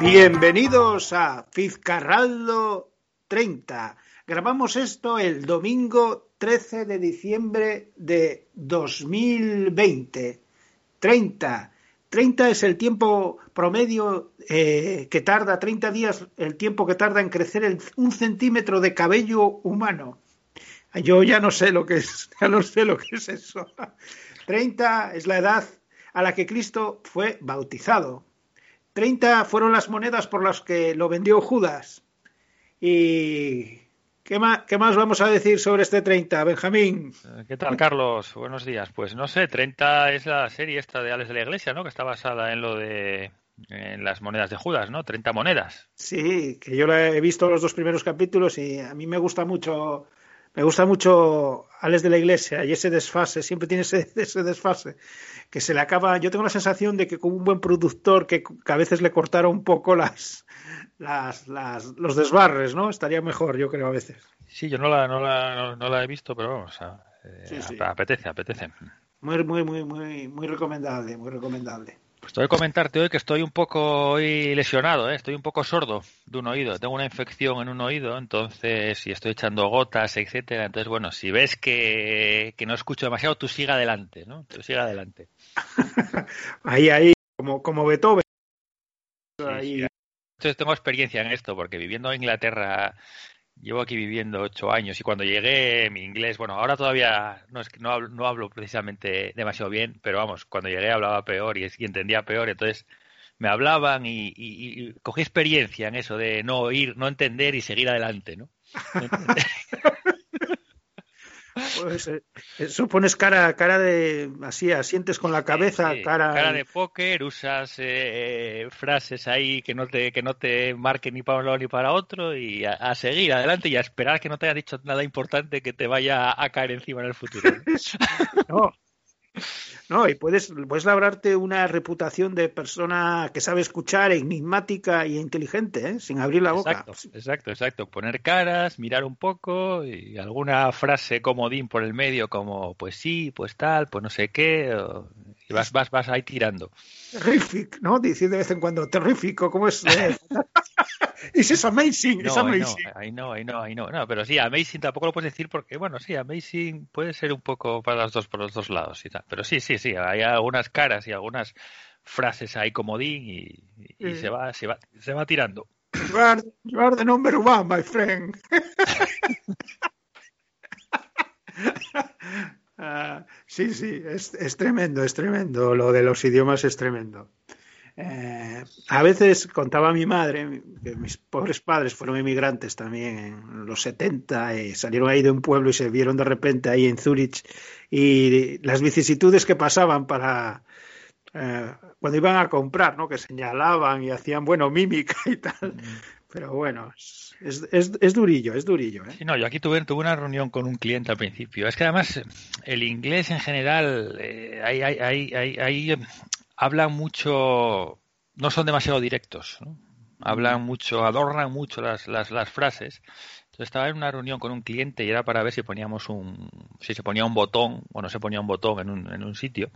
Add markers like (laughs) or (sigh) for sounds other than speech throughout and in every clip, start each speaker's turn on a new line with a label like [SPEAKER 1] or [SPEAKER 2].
[SPEAKER 1] Bienvenidos a Fizcarraldo 30. Grabamos esto el domingo 13 de diciembre de 2020. 30. 30 es el tiempo promedio eh, que tarda, 30 días, el tiempo que tarda en crecer un centímetro de cabello humano. Yo ya no sé lo que es, (laughs) ya no sé lo que es eso. 30 es la edad a la que Cristo fue bautizado. 30 fueron las monedas por las que lo vendió Judas. ¿Y qué más, qué más vamos a decir sobre este 30, Benjamín?
[SPEAKER 2] Eh, ¿Qué tal, Carlos? Buenos días. Pues no sé, 30 es la serie esta de Alex de la Iglesia, ¿no? Que está basada en lo de en las monedas de Judas, ¿no? 30 monedas.
[SPEAKER 1] Sí, que yo he visto los dos primeros capítulos y a mí me gusta mucho me gusta mucho Alex de la Iglesia y ese desfase, siempre tiene ese, (laughs) desfase, que se le acaba. Yo tengo la sensación de que con un buen productor que, a veces le cortara un poco las, las, los desbarres, ¿no? Estaría mejor, yo creo, a veces.
[SPEAKER 2] Sí, yo no la, no la, no, la he visto, pero vamos, eh, apetece, apetece.
[SPEAKER 1] Muy, muy, muy, muy, muy recomendable, muy recomendable.
[SPEAKER 2] Pues tengo que comentarte hoy que estoy un poco hoy lesionado, ¿eh? estoy un poco sordo de un oído. Tengo una infección en un oído, entonces si estoy echando gotas, etcétera. Entonces, bueno, si ves que, no escucho demasiado, tú siga adelante, ¿no? Tú siga adelante. (laughs)
[SPEAKER 1] ahí, ahí, como, como Beethoven.
[SPEAKER 2] Entonces tengo experiencia en esto, porque viviendo en Inglaterra Llevo aquí viviendo ocho años y cuando llegué mi inglés, bueno, ahora todavía no es que no hablo, no hablo precisamente demasiado bien, pero vamos, cuando llegué hablaba peor y, entendía peor, entonces me hablaban y, cogí experiencia en eso de no oír, no entender y seguir adelante, ¿no? (laughs) (laughs)
[SPEAKER 1] Pues, eh, eso pones cara, cara de así, asientes con la cabeza, cara.
[SPEAKER 2] Cara de póker, usas eh, frases ahí que no te, que no te marquen ni para un lado ni para otro y a, seguir adelante y a esperar que no te haya dicho nada importante que te vaya a caer encima en el futuro.
[SPEAKER 1] no, (laughs) no, y puedes, puedes labrarte una reputación de persona que sabe escuchar, enigmática y inteligente, ¿eh? sin abrir la boca.
[SPEAKER 2] Exacto, exacto, Poner caras, mirar un poco y alguna frase comodín por el medio como pues sí, pues tal, pues no sé qué, y vas, vas, vas ahí tirando.
[SPEAKER 1] Terrific, ¿no? Decir de vez en cuando, terrífico, ¿cómo es? (laughs) es amazing, es amazing.
[SPEAKER 2] Ahí no, ahí no, ahí no, no. pero sí, amazing tampoco lo puedes decir porque, bueno, sí, amazing puede ser un poco para los dos, por los dos lados y tal. Pero sí, sí, sí, hay algunas caras y algunas frases ahí comodín y, y se va, se va, se va tirando.
[SPEAKER 1] You are, you are the number one, my friend. (laughs) Ah, sí, sí, es, es, tremendo, es tremendo. Lo de los idiomas es tremendo. Eh, a veces contaba mi madre que mis pobres padres fueron inmigrantes también en los 70 y salieron ahí de un pueblo y se vieron de repente ahí en Zurich y las vicisitudes que pasaban para eh, cuando iban a comprar, ¿no? Que señalaban y hacían, bueno, mímica y tal. Pero bueno, es, es, es, durillo, es durillo. ¿eh?
[SPEAKER 2] Sí, no, yo aquí tuve, tuve una reunión con un cliente al principio. Es que además el inglés en general, eh, hay, hay, hay, hay, hablan mucho, no son demasiado directos, ¿no? hablan mucho, adornan mucho las, las, las frases. Entonces estaba en una reunión con un cliente y era para ver si poníamos un, si se ponía un botón o no se ponía un botón en un, en un sitio.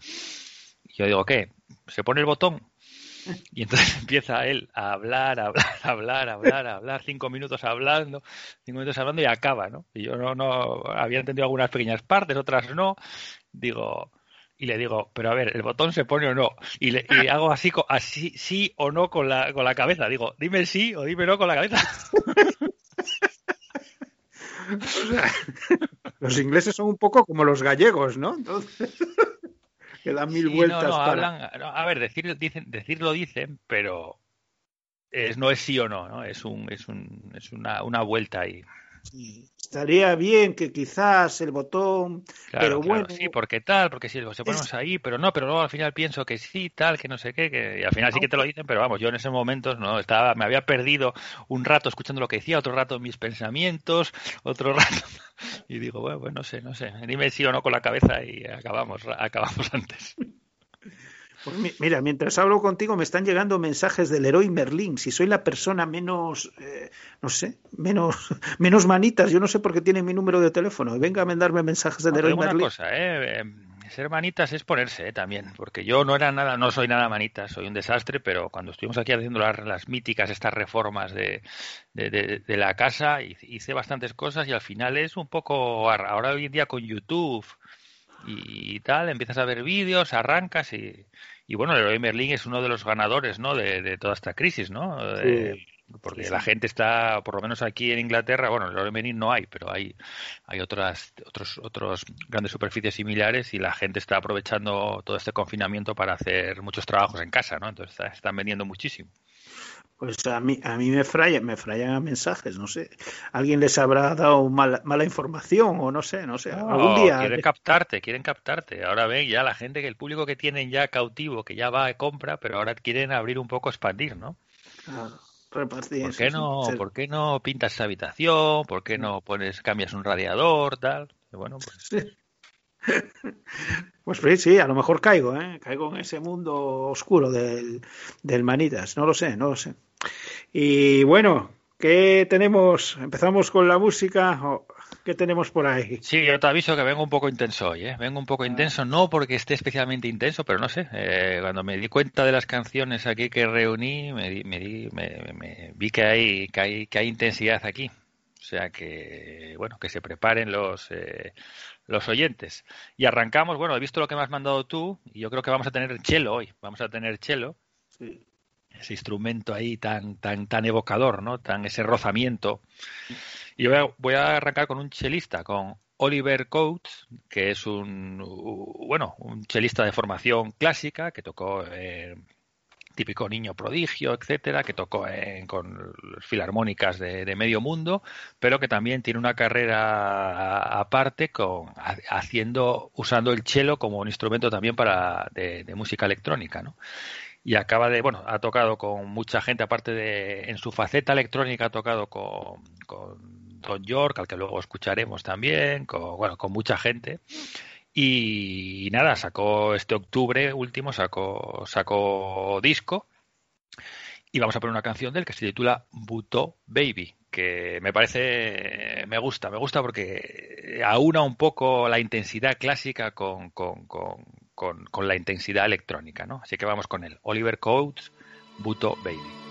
[SPEAKER 2] Y yo digo, ¿qué? ¿Se pone el botón? Y entonces (laughs) empieza él a hablar, a hablar, a hablar, a hablar, a hablar, cinco minutos hablando, cinco minutos hablando y acaba, ¿no? Y yo no, no había entendido algunas pequeñas partes, otras no. Digo, y le digo, pero a ver, ¿el botón se pone o no? Y, le, hago así, así, sí o no con la, con la cabeza. Digo, dime sí o dime no con la cabeza. (laughs) (laughs)
[SPEAKER 1] los ingleses son un poco como los gallegos, ¿no? Entonces, que dan mil vueltas. No,
[SPEAKER 2] hablan, a ver, decir, dicen, decirlo dicen, pero es, no es sí o no, ¿no? Es, un, es, un, es una, una vuelta ahí.
[SPEAKER 1] Sí estaría bien que quizás el botón, pero bueno.
[SPEAKER 2] sí, porque tal, porque si se ponemos ahí, pero no, pero luego al final pienso que sí, tal, que no sé qué, que y al final sí que te lo dicen, pero vamos, yo en ese momento no estaba, me había perdido un rato escuchando lo que decía, otro rato mis pensamientos, otro (laughs) rato Y digo, bueno, pues no sé, no sé. Dime sí o no con la cabeza y acabamos, acabamos (laughs) antes.
[SPEAKER 1] Pues mira, mientras hablo contigo me están llegando mensajes del héroe Merlín. Si soy la persona menos, eh, no sé, menos, (laughs) menos manitas, yo no sé por qué tiene mi número de teléfono. Venga a mandarme mensajes del héroe Merlín.
[SPEAKER 2] Una cosa, eh, ser manitas es ponerse eh, también, porque yo no era nada, no soy nada manita, soy un desastre, pero cuando estuvimos aquí haciendo las, las míticas, estas reformas de, de, de, la casa, hice bastantes cosas y al final es un poco, ahora hoy en día con YouTube y tal, empiezas a ver vídeos, arrancas y, y bueno, el héroe Merlin es uno de los ganadores, ¿no? De, de toda esta crisis, ¿no? Eh, porque la gente está, por lo menos aquí en Inglaterra, bueno, el Merlin no hay, pero hay, hay otras, otros, otros grandes superficies similares y la gente está aprovechando todo este confinamiento para hacer muchos trabajos en casa, ¿no? Entonces están vendiendo muchísimo.
[SPEAKER 1] Pues a mí, a mí me frayan, me frayan mensajes, no sé. Alguien les habrá dado mala, mala información o no sé, no sé. Algún día.
[SPEAKER 2] Quieren captarte, quieren captarte. Ahora ven ya la gente que el público que tienen ya cautivo, que ya va a compra, pero ahora quieren abrir un poco, expandir, ¿no?
[SPEAKER 1] Claro. Repartir,
[SPEAKER 2] ¿Por qué no, ¿por qué no pintas esa habitación? ¿Por qué no pones, cambias un radiador, tal? Bueno, pues. (laughs)
[SPEAKER 1] Pues sí, a lo mejor caigo, ¿eh? Caigo en ese mundo oscuro del, del Manitas. No lo sé, no lo sé. Y bueno, ¿qué tenemos? ¿Empezamos con la música? ¿Qué tenemos por ahí?
[SPEAKER 2] Sí, yo te aviso que vengo un poco intenso hoy, ¿eh? Vengo un poco ah. intenso, no porque esté especialmente intenso, pero no sé. Eh, cuando me di cuenta de las canciones aquí que reuní, me, me, me, vi que hay, que hay, que hay intensidad aquí. O sea que, bueno, que se preparen los, eh, los oyentes. Y arrancamos, bueno, he visto lo que me has mandado tú y yo creo que vamos a tener cello hoy. Vamos a tener cello. Sí ese instrumento ahí tan, tan, tan evocador, ¿no? Tan ese rozamiento. Y yo voy a, arrancar con un chelista, con Oliver Coates, que es un, bueno, un chelista de formación clásica que tocó típico niño prodigio, etcétera, que tocó con filarmónicas de, medio mundo, pero que también tiene una carrera aparte con haciendo usando el cello como un instrumento también para de, de música electrónica, ¿no? Y acaba de, bueno, ha tocado con mucha gente, aparte de, en su faceta electrónica ha tocado con, con Don York, al que luego escucharemos también, con, bueno, con mucha gente. Y, nada, sacó este octubre último, sacó, sacó disco. Y vamos a poner una canción del que se titula Buto Baby, que me parece, me gusta, me gusta porque aúna un poco la intensidad clásica con, con, con, con la intensidad electrónica, ¿no? Así que vamos con él. Oliver Coates, Buto Baby.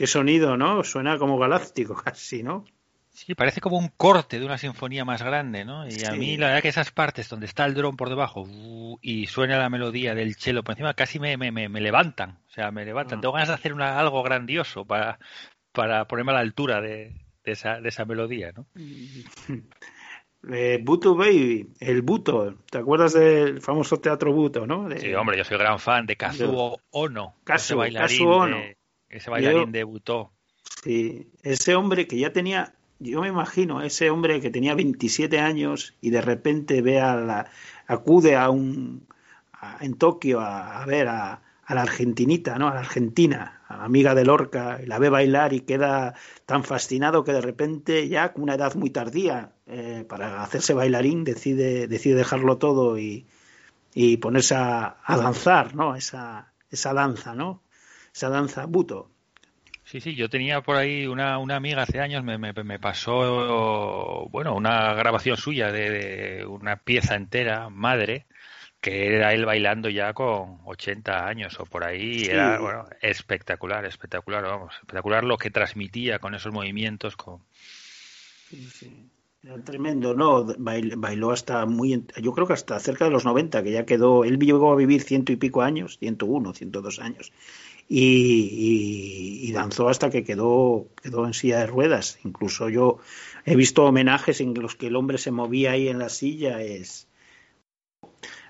[SPEAKER 1] Qué, sonido, ¿no? Suena como galáctico (laughs) casi, ¿no?
[SPEAKER 2] Sí, parece como un corte de una sinfonía más grande, ¿no? Y a mí la verdad que esas partes donde está el dron por debajo uh, y suena la melodía del cello por encima casi me, me, me levantan, o sea, me levantan. Ah. Tengo ganas de hacer una, algo grandioso para, para ponerme a la altura de, de, esa, de esa melodía, ¿no? (laughs)
[SPEAKER 1] Eh, Buto Baby, el Buto, ¿te acuerdas del famoso teatro Buto, no?
[SPEAKER 2] Sí, hombre, yo soy gran fan de Kazuo Ono,
[SPEAKER 1] ese bailarín, Ono.
[SPEAKER 2] De, ese bailarín de Buto.
[SPEAKER 1] Sí, ese hombre que ya tenía yo me imagino ese hombre que tenía 27 años y de repente ve a la, acude a un en Tokio a, ver a, la argentinita, ¿no? A la argentina, a la amiga de Lorca, y la ve bailar y queda tan fascinado que de repente ya con una edad muy tardía eh, para hacerse bailarín decide decide dejarlo todo y, y ponerse a, a, danzar, ¿no? Esa esa danza, ¿no? Esa danza buto.
[SPEAKER 2] Sí, sí, yo tenía por ahí una, una amiga hace años, me, me, me pasó, bueno, una grabación suya de, una pieza entera, madre, que era él bailando ya con 80 años o por ahí. Era, bueno, espectacular, espectacular, vamos, espectacular lo que transmitía con esos movimientos. Con...
[SPEAKER 1] Sí, sí. Era tremendo, ¿no? Bailó hasta muy, yo creo que hasta cerca de los 90, que ya quedó, él llegó a vivir ciento y pico años, 101, 102 años, y, danzó hasta que quedó, quedó en silla de ruedas. Incluso yo he visto homenajes en los que el hombre se movía ahí en la silla. Es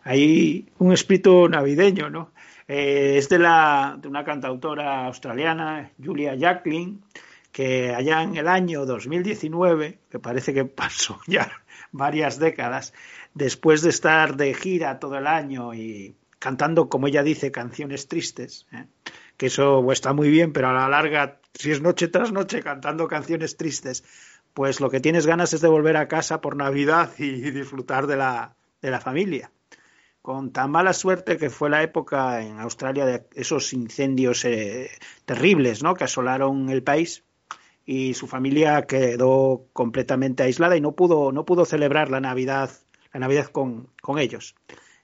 [SPEAKER 1] hay un espíritu navideño, ¿no? Eh, es de, la, de una cantautora australiana, Julia Jacqueline, que allá en el año 2019, que parece que pasó (laughs) ya varias décadas, después de estar de gira todo el año y cantando, como ella dice, canciones tristes, ¿eh? Que eso está muy bien, pero a la larga, si es noche tras noche cantando canciones tristes, pues lo que tienes ganas es de volver a casa por Navidad y disfrutar de la, de la familia. Con tan mala suerte que fue la época en Australia de esos incendios eh, terribles ¿no? que asolaron el país y su familia quedó completamente aislada y no pudo, no pudo celebrar la Navidad, la Navidad con, con ellos.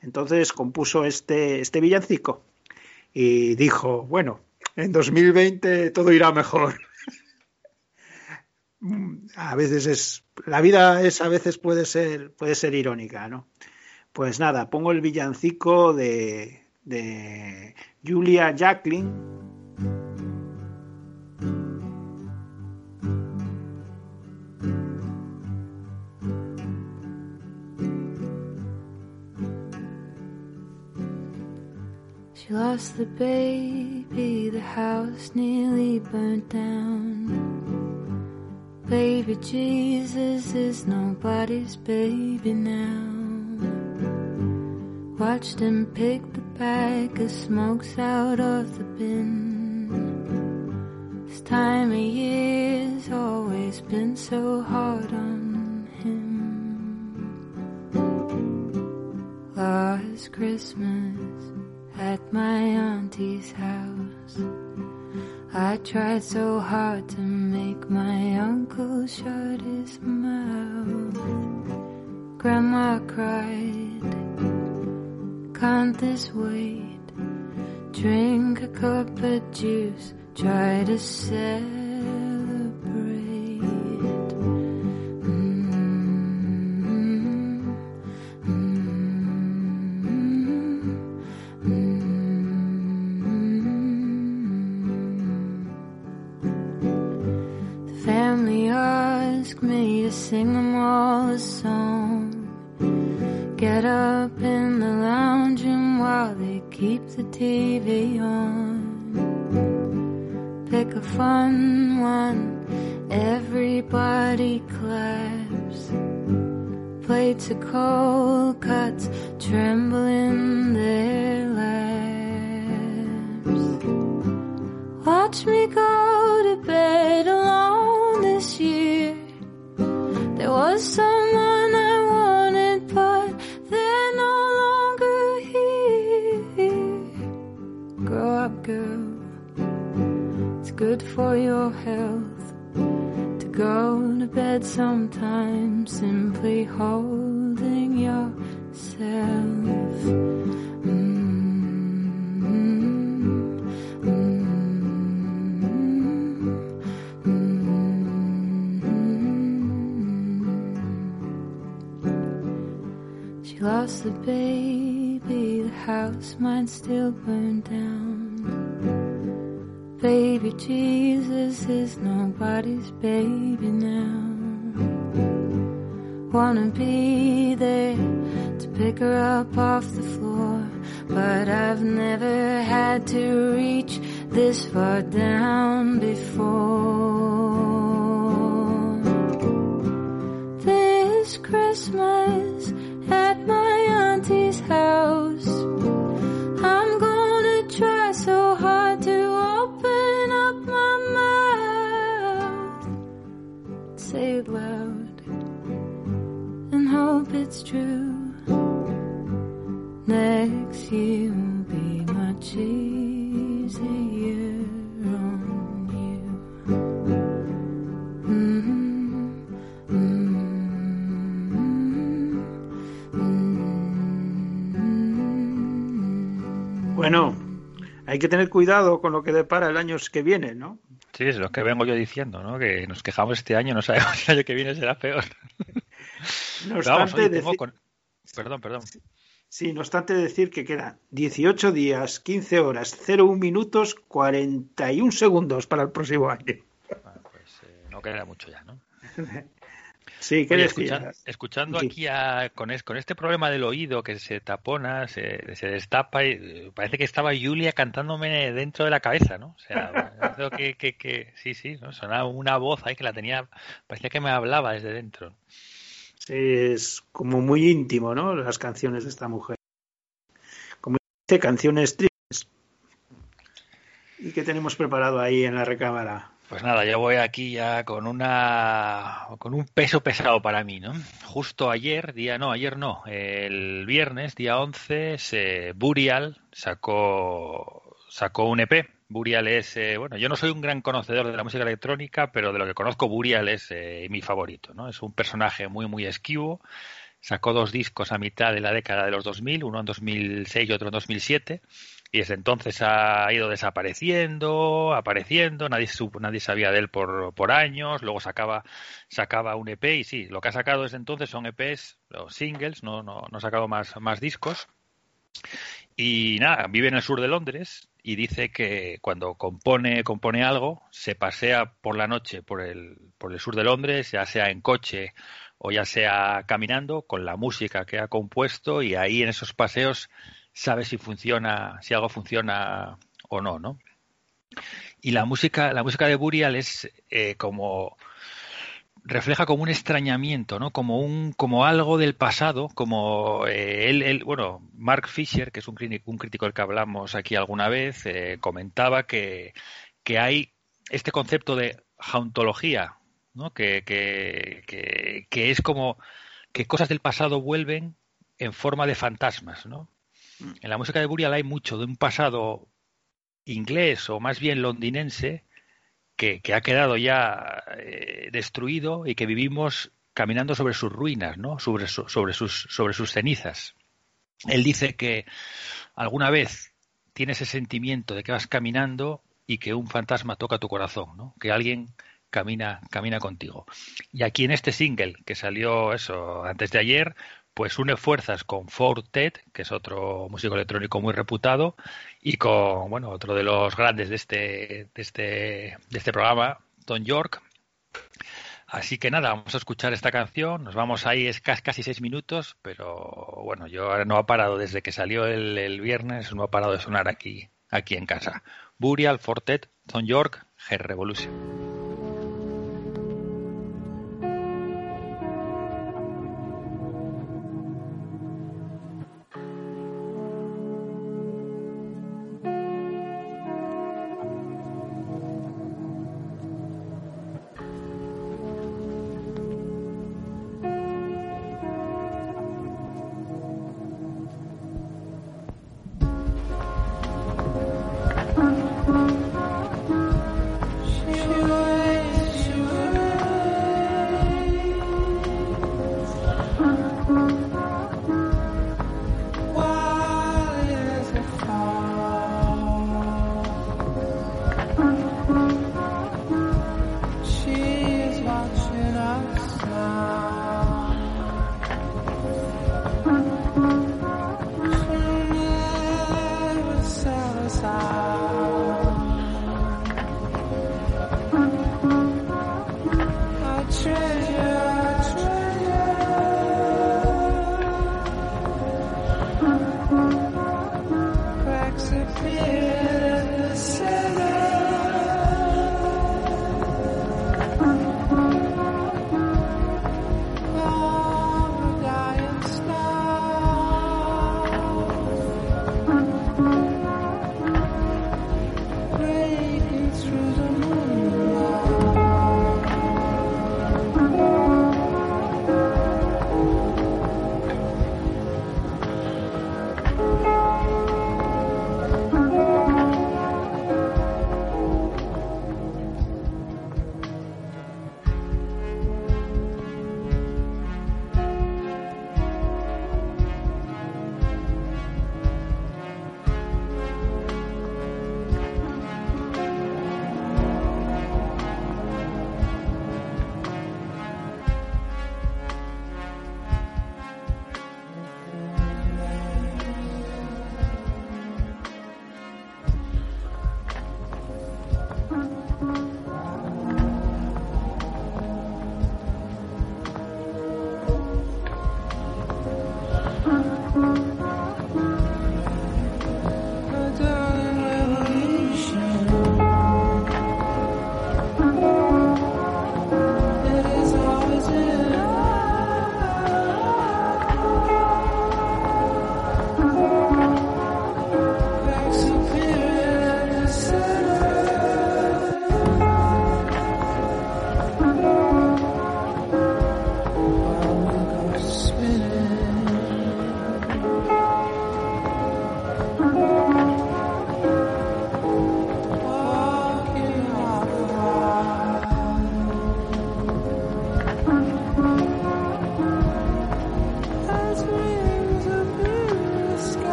[SPEAKER 1] Entonces compuso este, este villancico y dijo, bueno, en 2020 todo irá mejor. (laughs) a veces es la vida es a veces puede ser puede ser irónica, ¿no? Pues nada, pongo el villancico de de Julia Jacqueline lost the baby, the house nearly burnt down. Baby Jesus is nobody's baby now. Watched him pick the bag of smokes out of the bin. This time of year's always been so hard on him. Last Christmas at my auntie's house. I tried so hard to make my uncle shut his mouth. Grandma cried, can't this wait? Drink a cup of juice, try to set Watch me go to bed alone this year there was someone I wanted, but they're no longer here. Grow up, girl. It's good for your health to go to bed sometimes simply holding
[SPEAKER 3] lost the baby, the house might still burn down. Baby Jesus is nobody's baby now. Wanna be there to pick her up off the floor, but I've never had to reach this far down before. This Christmas hope it's true. Next year will be much easier on you. Mm-hmm. Mm-hmm.
[SPEAKER 1] Bueno, hay que tener cuidado con lo que depara el año que viene, ¿no?
[SPEAKER 2] Sí, es lo que vengo yo diciendo, ¿no? Que nos quejamos este año, no sabemos si el año que viene será peor. (laughs)
[SPEAKER 1] No
[SPEAKER 2] vamos,
[SPEAKER 1] obstante, decir-
[SPEAKER 2] con- Perdón, perdón.
[SPEAKER 1] Sí, no obstante decir que quedan 18 días, 15 horas, 01 minutos, 41 segundos para el próximo año.
[SPEAKER 2] Bueno, pues eh, no queda mucho ya, ¿no? (laughs)
[SPEAKER 1] Sí, ¿qué
[SPEAKER 2] Oye, escuchando
[SPEAKER 1] Sí.
[SPEAKER 2] aquí a- con, es- con este problema del oído que se tapona, se, se destapa, y eh, parece que estaba Julia cantándome dentro de la cabeza, ¿no? O sea, (laughs) creo que, que, que- sí, sí, ¿no? sonaba una voz ahí que la tenía, parecía que me hablaba desde dentro.
[SPEAKER 1] Es como muy íntimo, ¿no? Las canciones de esta mujer. Como dice, canciones tristes. ¿Y qué tenemos preparado ahí en la recámara?
[SPEAKER 2] Pues nada, yo voy aquí ya con una con un peso pesado para mí, ¿no? Justo ayer, día no, ayer no, el viernes, día 11, se, Burial sacó sacó un EP. Burial es, eh, bueno, yo no soy un gran conocedor de la música electrónica, pero de lo que conozco Burial es eh, mi favorito, ¿no? Es un personaje muy muy esquivo. Sacó dos discos a mitad de la década de los 2000, uno en 2006 y otro en 2007 y desde entonces ha ido desapareciendo, apareciendo, nadie supo, nadie sabía de él por, por años, luego sacaba, sacaba un EP y sí, lo que ha sacado desde entonces son EPs o singles, no, no, no ha sacado más, más discos. Y nada, vive en el sur de Londres y dice que cuando compone, compone algo, se pasea por la noche por el, por el sur de Londres, ya sea en coche o ya sea caminando, con la música que ha compuesto y ahí en esos paseos sabe si funciona, si algo funciona o no, ¿no? Y la música, la música de Burial es eh, como refleja como un extrañamiento, ¿no? Como un, como algo del pasado, como eh, él, él, bueno, Mark Fisher, que es un crítico, un crítico del que hablamos aquí alguna vez, eh, comentaba que, que hay este concepto de jauntología, ¿no? Que, que, que, que es como que cosas del pasado vuelven en forma de fantasmas, ¿no? En la música de Burial hay mucho de un pasado inglés o más bien londinense que, ha quedado ya eh, destruido y que vivimos caminando sobre sus ruinas, ¿no? Sobre, su- sobre, sus, sobre sus cenizas. Él dice que alguna vez tienes ese sentimiento de que vas caminando y que un fantasma toca tu corazón, ¿no? Que alguien camina, camina contigo. Y aquí en este single que salió eso antes de ayer, pues une fuerzas con Fortet, que es otro músico electrónico muy reputado, y con bueno otro de los grandes de este de este de este programa, Don York. Así que nada, vamos a escuchar esta canción. Nos vamos ahí, es cas- casi seis minutos, pero bueno, yo ahora no ha parado desde que salió el, el viernes, no ha parado de sonar aquí, aquí en casa. Burial, Fortet, Don York, G Revolution.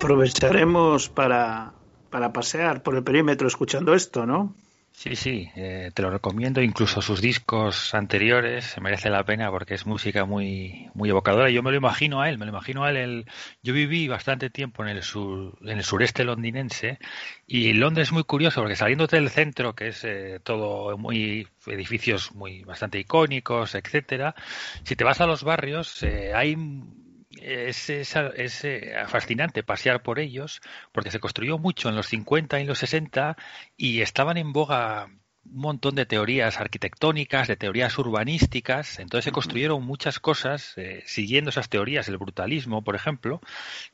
[SPEAKER 1] Aprovecharemos para, para pasear por el perímetro escuchando esto, ¿no?
[SPEAKER 2] Sí, sí, eh, te lo recomiendo. Incluso sus discos anteriores merece la pena porque es música muy, muy evocadora. Yo me lo imagino a él, me lo imagino a él. El, yo viví bastante tiempo en el, sur, en el sureste londinense y Londres es muy curioso porque saliendo del centro, que es eh, todo muy edificios muy bastante icónicos, etcétera, si te vas a los barrios eh, hay es, es, eh, fascinante pasear por ellos porque se construyó mucho en los 50 y los 60 y estaban en boga un montón de teorías arquitectónicas, de teorías urbanísticas, entonces se construyeron muchas cosas eh, siguiendo esas teorías, el brutalismo, por ejemplo,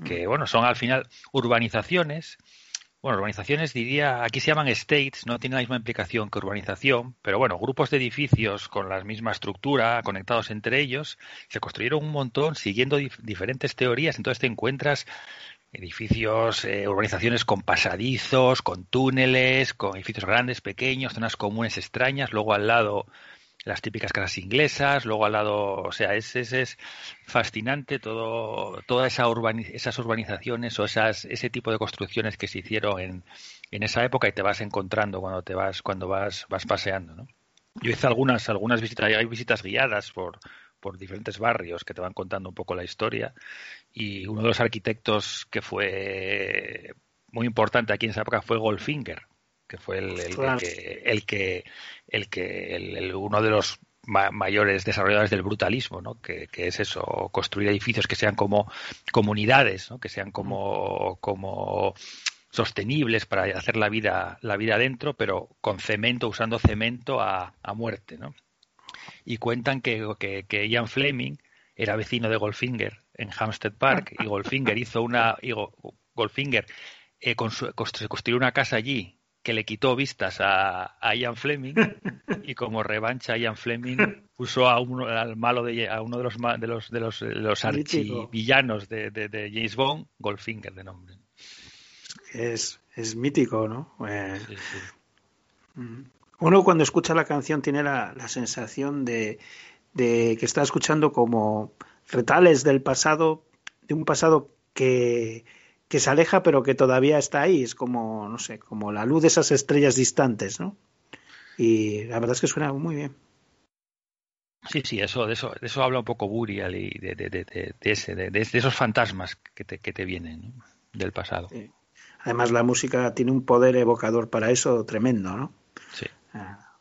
[SPEAKER 2] que bueno, son al final urbanizaciones bueno, urbanizaciones diría, aquí se llaman estates, no tiene la misma implicación que urbanización, pero bueno, grupos de edificios con la misma estructura, conectados entre ellos, se construyeron un montón siguiendo diferentes teorías, entonces te encuentras edificios, eh, urbanizaciones con pasadizos, con túneles, con edificios grandes, pequeños, zonas comunes extrañas, luego al lado las típicas casas inglesas, luego al lado, o sea, es, es, es fascinante todo, todas esa esas urbanizaciones o esas, ese tipo de construcciones que se hicieron en, en esa época y te vas encontrando cuando te vas, cuando vas, vas paseando, ¿no? Yo hice algunas, algunas visitas, hay visitas guiadas por, por diferentes barrios que te van contando un poco la historia y uno de los arquitectos que fue muy importante aquí en esa época fue Goldfinger, que fue el, que, el que, el que el, uno de los mayores desarrolladores del brutalismo, ¿no? Que, es eso, construir edificios que sean como comunidades, ¿no? que sean como, como sostenibles para hacer la vida, la vida dentro, pero con cemento, usando cemento a, a muerte, ¿no? Y cuentan que, que, que, Ian Fleming era vecino de Goldfinger en Hampstead Park y Goldfinger hizo una, y Goldfinger eh, construyó una casa allí que le quitó vistas a, Ian Fleming y como revancha Ian Fleming puso a uno, al malo de a uno de los de los de los, los archivillanos de, de, James Bond, Goldfinger de nombre.
[SPEAKER 1] Es, es mítico, ¿no? Eh, mm. Uno cuando escucha la canción tiene la, la sensación de, de que está escuchando como retales del pasado, de un pasado que, que se aleja pero que todavía está ahí, es como, no sé, como la luz de esas estrellas distantes, ¿no? Y la verdad es que suena muy bien.
[SPEAKER 2] Sí, sí, eso, de eso, de eso habla un poco Burial y de, de, de, ese, de, esos fantasmas que te, que te vienen del pasado.
[SPEAKER 1] Además, la música tiene un poder evocador para eso tremendo, ¿no?
[SPEAKER 2] Sí.
[SPEAKER 1] Ah.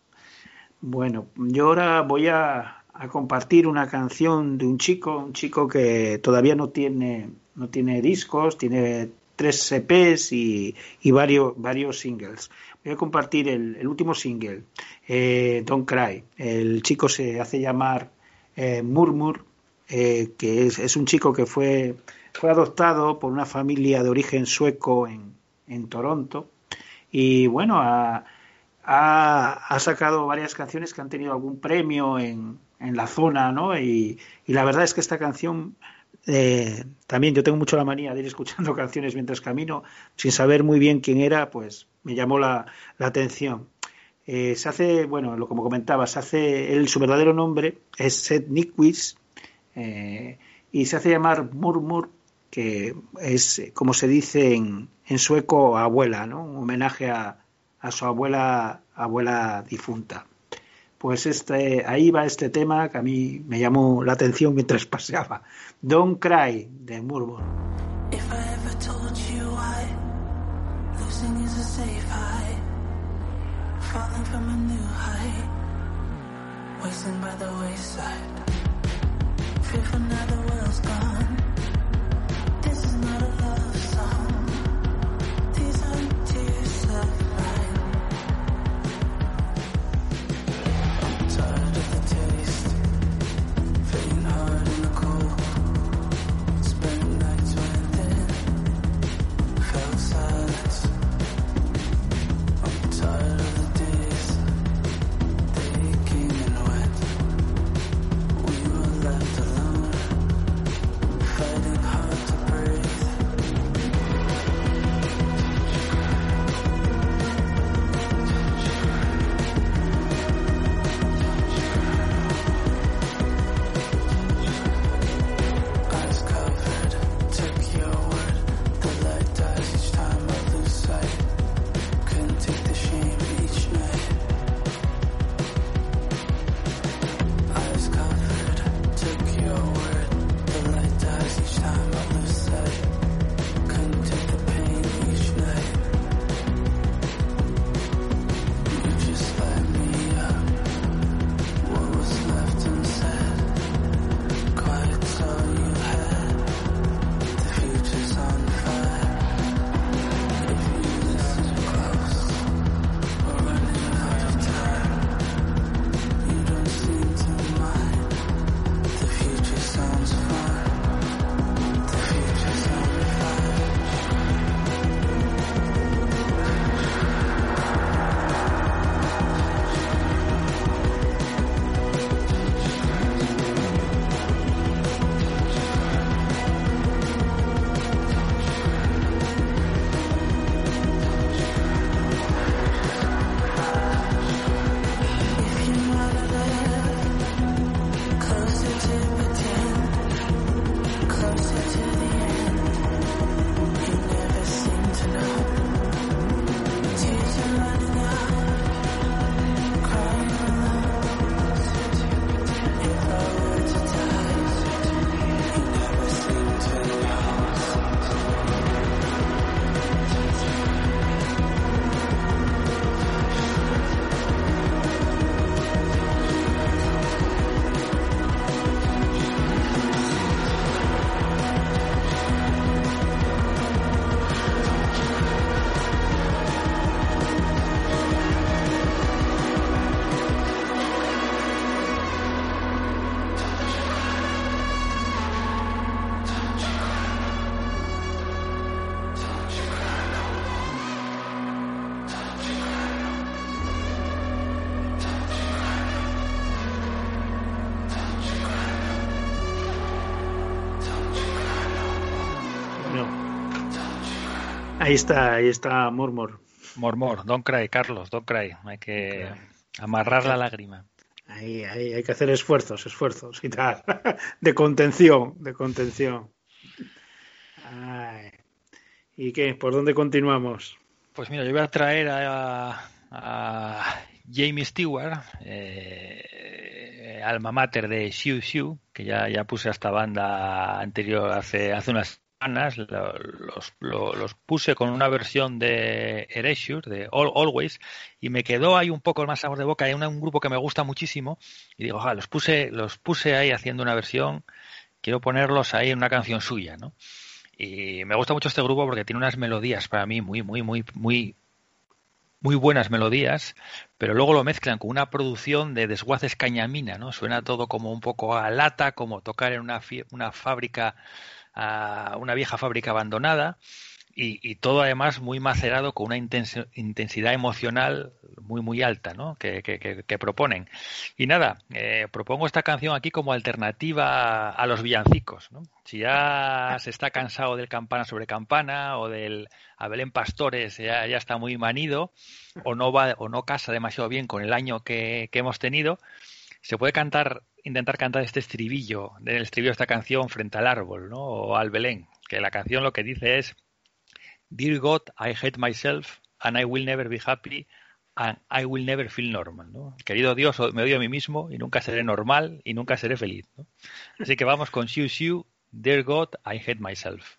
[SPEAKER 1] Bueno, yo ahora voy a, a compartir una canción de un chico, un chico que todavía no tiene no tiene discos, tiene tres EPs y, varios, varios singles. Voy a compartir el, último single, eh, Don't Cry. El chico se hace llamar eh, Murmur, eh, que es, un chico que fue, fue adoptado por una familia de origen sueco en, en Toronto. Y bueno, ha, ha, sacado varias canciones que han tenido algún premio en, en la zona, ¿no? Y, la verdad es que esta canción eh, también yo tengo mucho la manía de ir escuchando (laughs) canciones mientras camino, sin saber muy bien quién era, pues me llamó la, atención. Eh, se hace, bueno, lo como comentaba, se hace, el, su verdadero nombre es Seth Nickwis eh, y se hace llamar Murmur, que es, como se dice en, en sueco, abuela, ¿no? Un homenaje a, a su abuela, abuela difunta. Pues este, ahí va este tema que a mí me llamó la atención mientras (laughs) paseaba. Don't Cry, de Murmur.
[SPEAKER 4] The world's is a
[SPEAKER 1] ahí está, ahí está Murmur.
[SPEAKER 2] Mormor, don't cry, Carlos, don't cry. Hay que amarrar la lágrima.
[SPEAKER 1] Ahí, ahí hay que hacer esfuerzos, esfuerzos y tal. (laughs) De contención, de contención. Ay. ¿Y qué? ¿Por dónde continuamos?
[SPEAKER 2] Pues mira, yo voy a traer a, a Jamie Stewart, eh, alma mater de Xiu Xiu, que ya, ya puse a esta banda anterior hace, hace unas semanas. Lo- Los, lo- los puse con una versión de Erasure, de All- Always, y me quedó ahí un poco más sabor de boca. Hay una- un grupo que me gusta muchísimo, y digo, "Ja, los puse, los puse ahí haciendo una versión, quiero ponerlos ahí en una canción suya, ¿no? Y me gusta mucho este grupo porque tiene unas melodías para mí muy, muy, muy, muy, muy buenas melodías, pero luego lo mezclan con una producción de desguaces cañamina, ¿no? Suena todo como un poco a lata, como tocar en una, una fábrica, a una vieja fábrica abandonada. y, todo además muy macerado con una intensidad emocional muy muy alta ¿no? que, proponen y nada eh, propongo esta canción aquí como alternativa a los villancicos si ya se está cansado del campana sobre campana o del a Belén Pastores ya, ya está muy manido o no va o no casa demasiado bien con el año que hemos tenido se puede cantar intentar cantar este estribillo del estribillo de esta canción frente al árbol ¿no? o al Belén que la canción lo que dice es Dear God, I hate myself and I will never be happy and I will never feel normal. ¿no? Querido Dios, me odio a mí mismo y nunca seré normal y nunca seré feliz. ¿no? Así que vamos con Xiu Xiu, Dear God, I hate myself.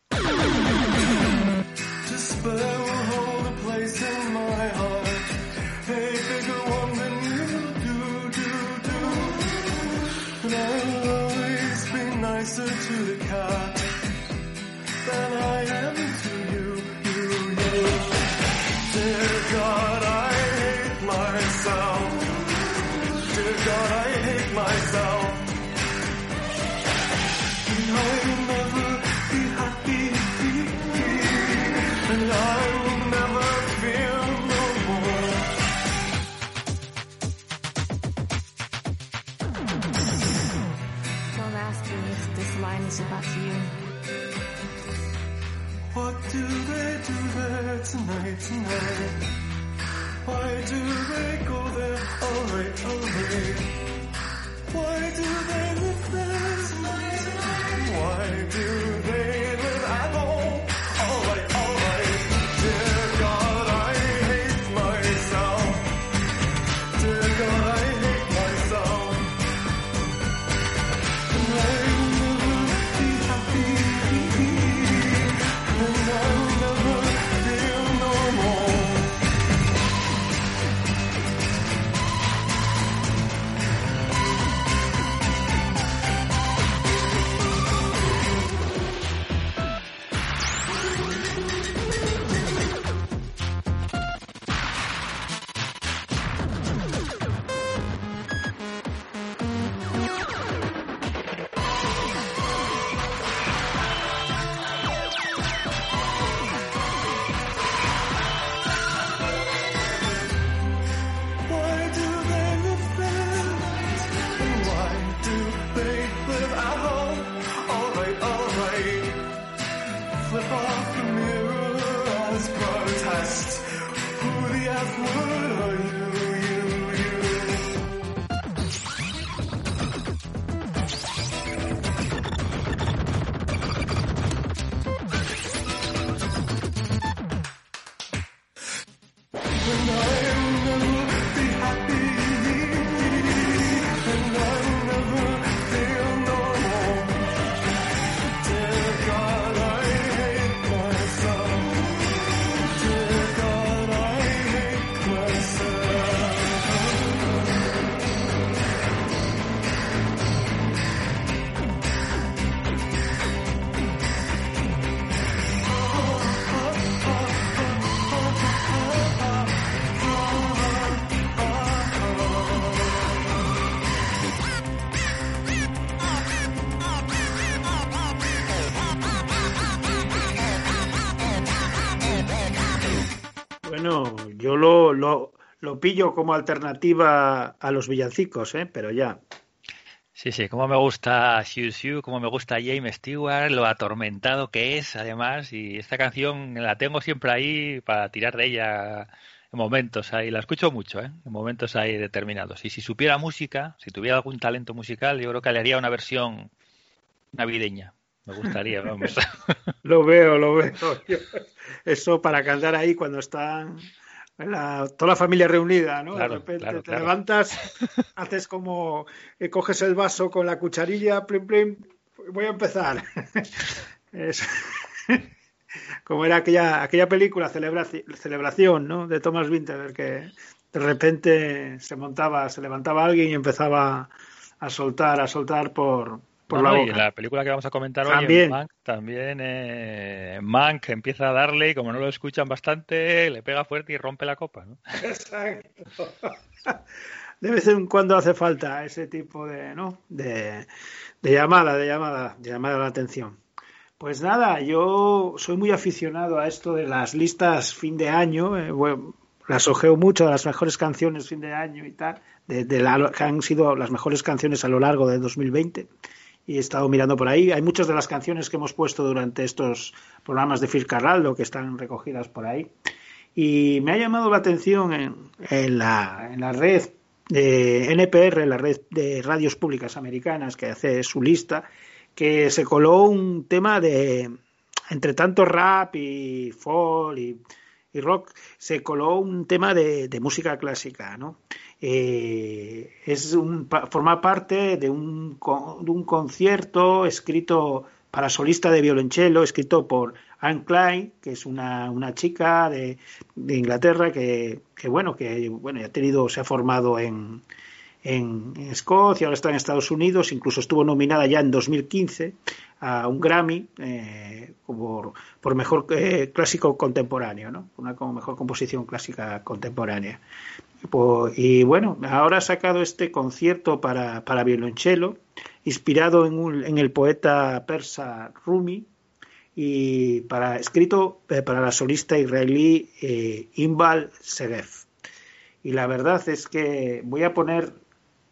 [SPEAKER 5] Do they do there tonight, tonight? Why do they go there? Alright, alright. Why do they live there tonight, tonight? Why do they
[SPEAKER 1] pillo como alternativa a los villancicos, ¿eh? pero ya.
[SPEAKER 2] Sí, sí, como me gusta Xiu Xiu, como me gusta James Stewart, lo atormentado que es, además, y esta canción la tengo siempre ahí para tirar de ella en momentos ahí, la escucho mucho, ¿eh? en momentos ahí determinados. Y si supiera música, si tuviera algún talento musical, yo creo que le haría una versión navideña. Me gustaría, vamos. (laughs)
[SPEAKER 1] Lo veo, lo veo. Eso para cantar ahí cuando están la- toda la familia reunida, ¿no?
[SPEAKER 2] Claro,
[SPEAKER 1] de repente
[SPEAKER 2] claro,
[SPEAKER 1] te
[SPEAKER 2] claro.
[SPEAKER 1] levantas, (laughs) haces como eh, coges el vaso con la cucharilla, plim, plim, voy a empezar. (laughs) Es- (laughs) como era aquella, aquella película, Celebraci- Celebración, ¿no? De Thomas Winter, que de repente se montaba, se levantaba alguien y empezaba a soltar, a soltar por, por
[SPEAKER 2] No,
[SPEAKER 1] la
[SPEAKER 2] y la película que vamos a comentar hoy,
[SPEAKER 1] También.
[SPEAKER 2] Mank, también eh, Mank empieza a darle y como no lo escuchan bastante, le pega fuerte y rompe la copa. ¿no? (laughs)
[SPEAKER 1] Exacto. De vez en cuando hace falta ese tipo de, ¿no? de, de llamada, de llamada, de llamada a la atención. Pues nada, yo soy muy aficionado a esto de las listas fin de año. eh, bueno, las ojeo mucho de las mejores canciones fin de año y tal, de, de la- que han sido las mejores canciones a lo largo de 2020. Y he estado mirando por ahí. Hay muchas de las canciones que hemos puesto durante estos programas de Phil Carraldo que están recogidas por ahí. Y me ha llamado la atención en, la, en la red de NPR, la red de radios públicas americanas que hace su lista, que se coló un tema de, entre tanto rap y folk y, y rock, se coló un tema de, de música clásica, ¿no? Eh, es un, forma parte de un, de un concierto escrito para solista de violonchelo, escrito por Anne Klein, que es una, una chica de, de Inglaterra que, que, bueno, que bueno, ha tenido, se ha formado en, en, Escocia, ahora está en Estados Unidos, incluso estuvo nominada ya en 2015 a un Grammy eh, por, por mejor eh, clásico contemporáneo, ¿no? Una como mejor composición clásica contemporánea. Po- Y bueno, ahora ha sacado este concierto para, para violonchelo, inspirado en, el poeta persa Rumi, y para, escrito eh, para la solista israelí Inbal Segef. Y la verdad es que voy a poner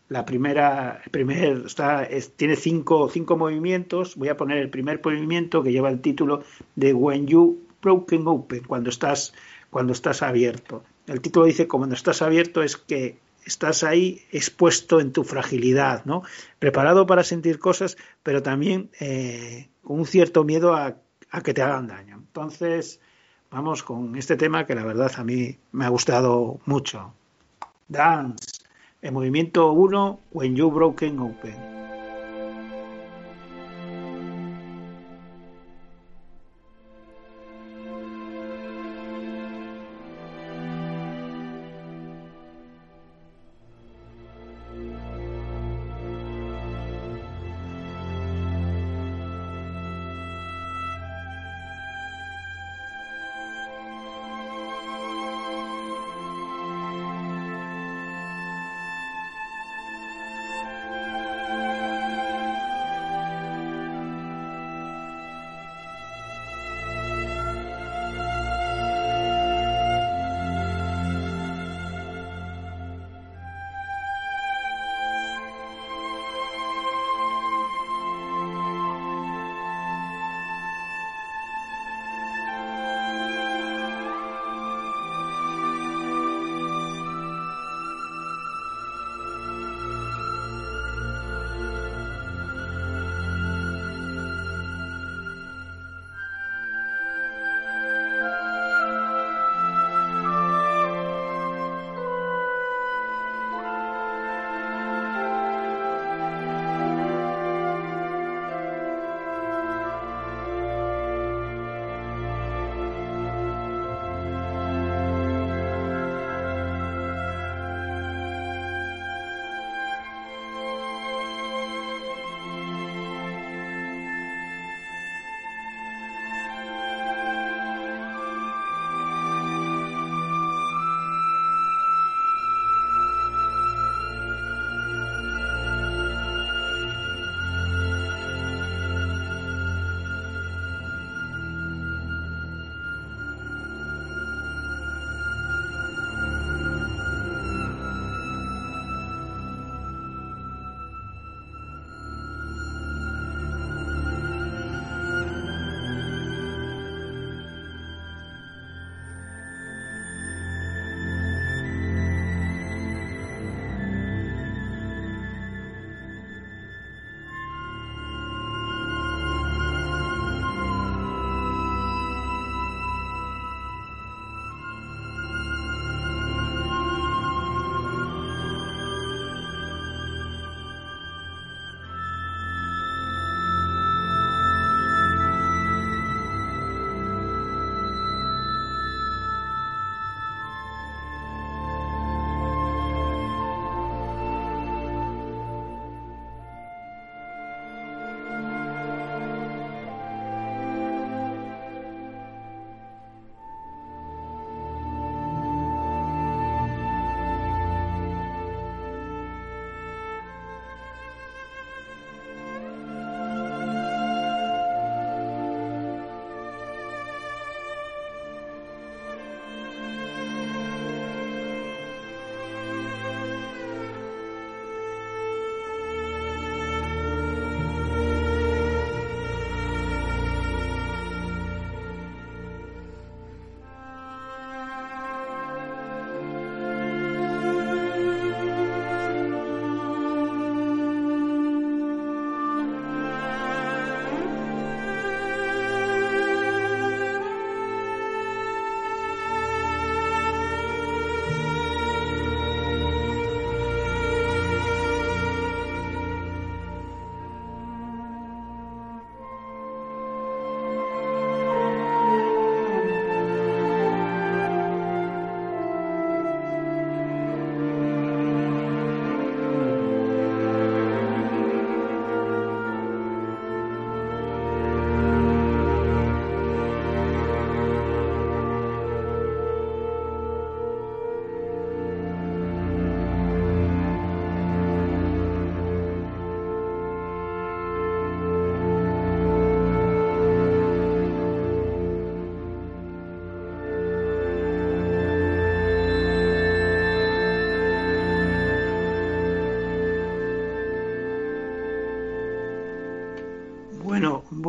[SPEAKER 1] la primera, el primer, está, es- tiene cinco, cinco movimientos. Voy a poner el primer movimiento que lleva el título de When You Broken Open, cuando estás, cuando estás abierto. El título dice cuando estás abierto es que estás ahí expuesto en tu fragilidad, ¿no? Preparado para sentir cosas, pero también eh, con un cierto miedo a, a que te hagan daño. Entonces, vamos con este tema que la verdad a mí me ha gustado mucho. Dance, el movimiento 1, When You Broken Open.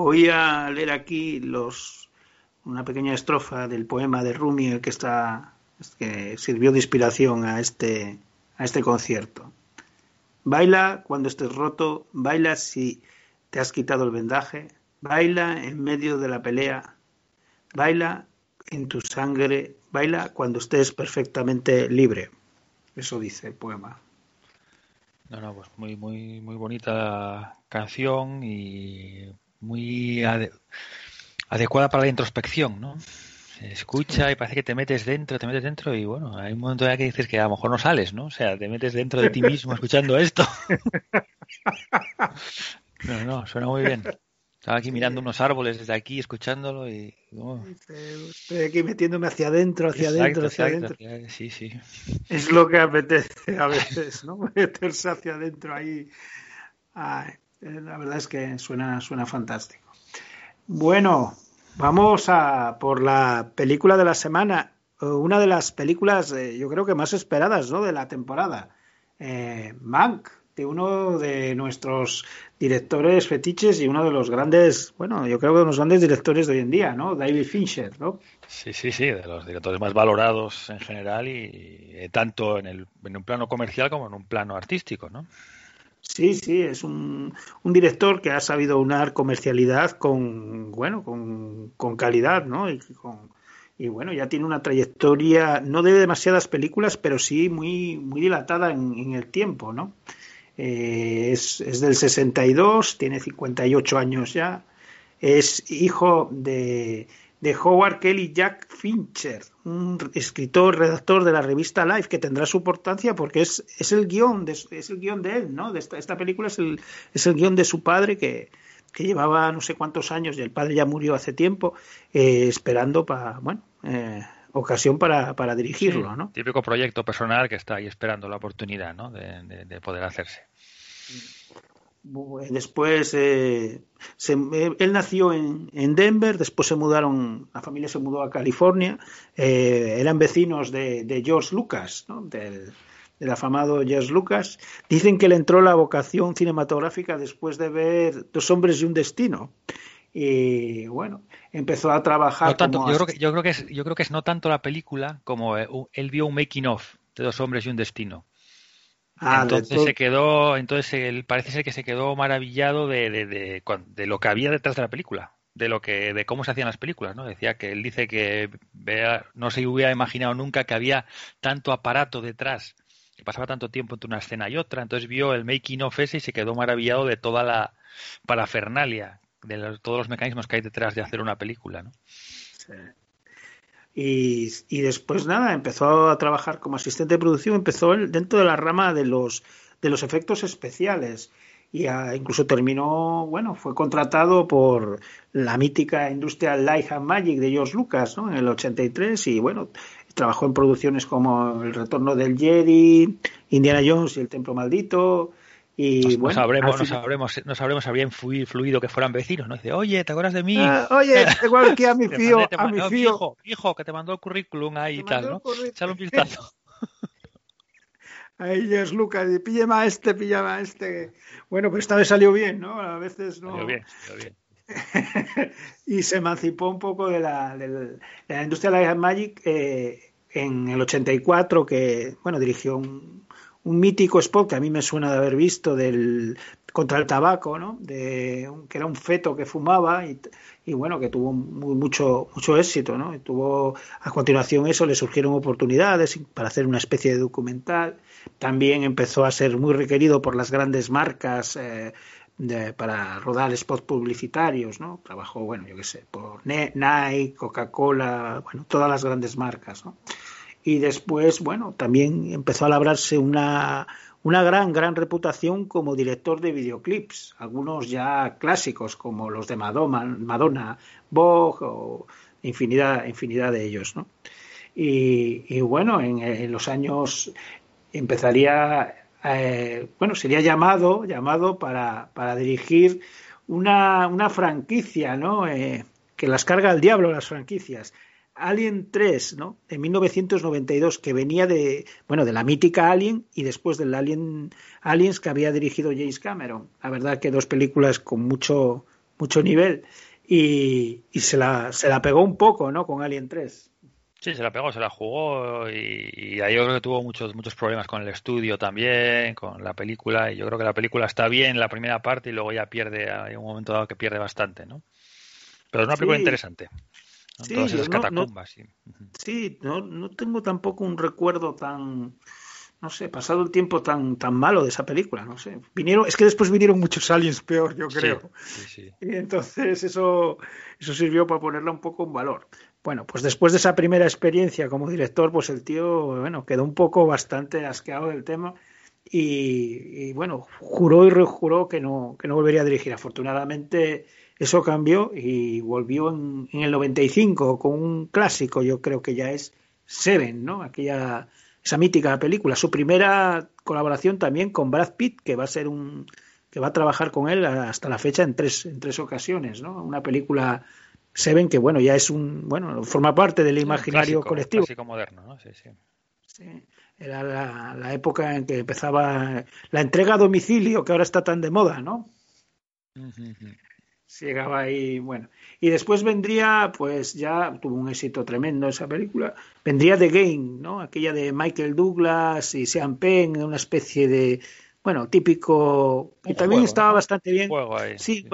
[SPEAKER 1] Voy a leer aquí los una pequeña estrofa del poema de Rumi el que está que sirvió de inspiración a este a este concierto. Baila cuando estés roto, baila si te has quitado el vendaje, baila en medio de la pelea, baila en tu sangre, baila cuando estés perfectamente libre. Eso dice el poema.
[SPEAKER 2] No, no, pues muy, muy, muy bonita canción y muy ade- adecuada para la introspección, ¿no? Se escucha y parece que te metes dentro, te metes dentro y bueno, hay un momento ya que dices que a lo mejor no sales, ¿no? O sea, te metes dentro de ti mismo escuchando esto. (laughs) No, no, suena muy bien. Estaba aquí mirando unos árboles desde aquí, escuchándolo y... oh,
[SPEAKER 1] Estoy aquí metiéndome hacia adentro, hacia adentro, hacia adentro.
[SPEAKER 2] Sí, sí.
[SPEAKER 1] Es lo que apetece a veces, ¿no? (laughs) Meterse hacia adentro ahí. Ay, la verdad es que suena, suena fantástico. Bueno, vamos a por la película de la semana. Eh, Una de las películas, eh, yo creo que más esperadas, ¿no? De la temporada. Eh, Mank, de uno de nuestros directores fetiches y uno de los grandes, bueno, yo creo que de los grandes directores de hoy en día, ¿no? David Fincher, ¿no?
[SPEAKER 2] Sí, sí, sí, de los directores más valorados en general y eh, tanto en, el, en un plano comercial como en un plano artístico, ¿no?
[SPEAKER 1] Sí, sí, es un, un director que ha sabido unar comercialidad con, bueno, con, con calidad, ¿no? Y, con, y bueno, ya tiene una trayectoria, no de demasiadas películas, pero sí muy, muy dilatada en, en el tiempo, ¿no? Eh, es, es del 62, tiene 58 años ya, es hijo de, de Howard Kelly Jack Fincher, un escritor, redactor de la revista Life, que tendrá su importancia porque es, es el guion de, es el guion de él, ¿no? De esta, esta película es el, es el guion de su padre que, que llevaba no sé cuántos años y el padre ya murió hace tiempo, eh, esperando para, bueno, eh, ocasión para, para dirigirlo,
[SPEAKER 2] Sí,
[SPEAKER 1] ¿no?
[SPEAKER 2] Típico proyecto personal que está ahí esperando la oportunidad, ¿no? De, de- de poder hacerse.
[SPEAKER 1] Después, eh, se- eh, él nació en, en Denver, después se mudaron, la familia se mudó a California, eh, eran vecinos de, de George Lucas, ¿no? del, del afamado George Lucas. Dicen que le entró la vocación cinematográfica después de ver Dos hombres y un destino. Y bueno, empezó a trabajar
[SPEAKER 2] No tanto,
[SPEAKER 1] como
[SPEAKER 2] yo creo que, yo creo que es, yo creo que es no tanto la película como eh, él vio un making of de dos hombres y un destino.
[SPEAKER 1] Ah,
[SPEAKER 2] entonces se quedó, entonces él parece ser que se quedó maravillado de, de, de, lo que había detrás de la película, de lo que, de cómo se hacían las películas, ¿no? Decía que él dice que vea, no se hubiera imaginado nunca que había tanto aparato detrás, que pasaba tanto tiempo entre una escena y otra, entonces vio el making of ese y se quedó maravillado de toda la parafernalia, de los- todos los mecanismos que hay detrás de hacer una película, ¿no?
[SPEAKER 1] Y, después nada, empezó a trabajar como asistente de producción, empezó él dentro de la rama de los, de los efectos especiales. Y ah, incluso terminó, bueno, fue contratado por la mítica Industrial Light and Magic de George Lucas, ¿no? En el 83 y bueno, trabajó en producciones como El Retorno del Jedi, Indiana Jones y El Templo Maldito. Y
[SPEAKER 2] No, no
[SPEAKER 1] bueno,
[SPEAKER 2] sabremos,
[SPEAKER 1] al
[SPEAKER 2] no
[SPEAKER 1] final-
[SPEAKER 2] sabremos, no sabremos si habría influido, fluido que fueran vecinos, ¿no? Dice, oye, ¿te acuerdas de mí?
[SPEAKER 1] Ah, oye, (laughs) igual que a mi (laughs)
[SPEAKER 2] Te
[SPEAKER 1] fío,
[SPEAKER 2] mandé-
[SPEAKER 1] a mi
[SPEAKER 2] hijo, hijo, que te mandó el currículum ahí y tal, ¿no? Échale un vistazo. (laughs)
[SPEAKER 1] Ahí es Lucas, y pílleme a este, píllame a este. Bueno, pues esta vez salió bien, ¿no? A veces no.
[SPEAKER 2] Salió bien, salió bien.
[SPEAKER 1] y se emancipó un poco de la, del- de la industria de la Magic eh, en el 84, que, bueno, dirigió un, un mítico spot que a mí me suena de haber visto del contra el tabaco, ¿no? De, que era un feto que fumaba y, bueno, que tuvo mucho, mucho éxito, ¿no? Y tuvo, a continuación eso, le surgieron oportunidades para hacer una especie de documental. También empezó a ser muy requerido por las grandes marcas eh, de- para rodar spots publicitarios, ¿no? Trabajó, bueno, yo qué sé, por Nike, Coca-Cola, bueno, todas las grandes marcas, ¿no? Y después, bueno, también empezó a labrarse una, una gran, gran reputación como director de videoclips, algunos ya clásicos como los de Madonna, Madonna o infinidad, infinidad de ellos, ¿no? Y, y bueno, en, en los años empezaría, eh, bueno, sería llamado, llamado para, para dirigir una, una franquicia, ¿no? Eh, que las carga el diablo las franquicias. Alien 3, ¿no? De 1992, que venía de, bueno, de la mítica Alien y después del Alien, Aliens que había dirigido James Cameron. La verdad que dos películas con mucho, mucho nivel y, y se, la, se la pegó un poco, ¿no? Con Alien 3.
[SPEAKER 2] Sí, se la pegó, se la jugó y, y ahí yo creo que tuvo muchos muchos problemas con el estudio también, con la película y yo creo que la película está bien la primera parte y luego ya pierde, hay un momento dado que pierde bastante, ¿no? Pero es una película
[SPEAKER 1] Sí.
[SPEAKER 2] interesante. ¿No?
[SPEAKER 1] Sí,
[SPEAKER 2] Todas esas
[SPEAKER 1] yo no- no-
[SPEAKER 2] catacumbas. Sí,
[SPEAKER 1] no, no tengo tampoco un recuerdo tan, no sé, pasado el tiempo tan, tan malo de esa película, no sé. Vinieron, es que después vinieron muchos aliens peor, yo creo.
[SPEAKER 2] Sí, sí, sí.
[SPEAKER 1] Y entonces eso, eso sirvió para ponerla un poco en valor. Bueno, pues después de esa primera experiencia como director, pues el tío, bueno, quedó un poco bastante asqueado del tema y, y, bueno, juró y rejuró que no, que no volvería a dirigir. Afortunadamente eso cambió y volvió en, en el 95 con un clásico, yo creo que ya es Seven, ¿no? Aquella, esa mítica película. Su primera colaboración también con Brad Pitt, que va a ser un, que va a trabajar con él hasta la fecha en tres, en tres ocasiones, ¿no? Una película Seven que bueno, ya es un, bueno, forma parte del imaginario
[SPEAKER 2] Clásico,
[SPEAKER 1] colectivo.
[SPEAKER 2] Clásico moderno, ¿no? Sí, sí.
[SPEAKER 1] Sí, era la, la época en que empezaba la entrega a domicilio, que ahora está tan de moda, ¿no? Llegaba ahí, bueno. Y después vendría, pues ya tuvo un éxito tremendo esa película. Vendría The Game, ¿no? Aquella de Michael Douglas y Sean Penn, una especie de, bueno, típico. Y
[SPEAKER 2] Un
[SPEAKER 1] también
[SPEAKER 2] juego,
[SPEAKER 1] estaba
[SPEAKER 2] ¿no?
[SPEAKER 1] bastante bien.
[SPEAKER 2] Juego ahí,
[SPEAKER 1] Sí,
[SPEAKER 2] sí.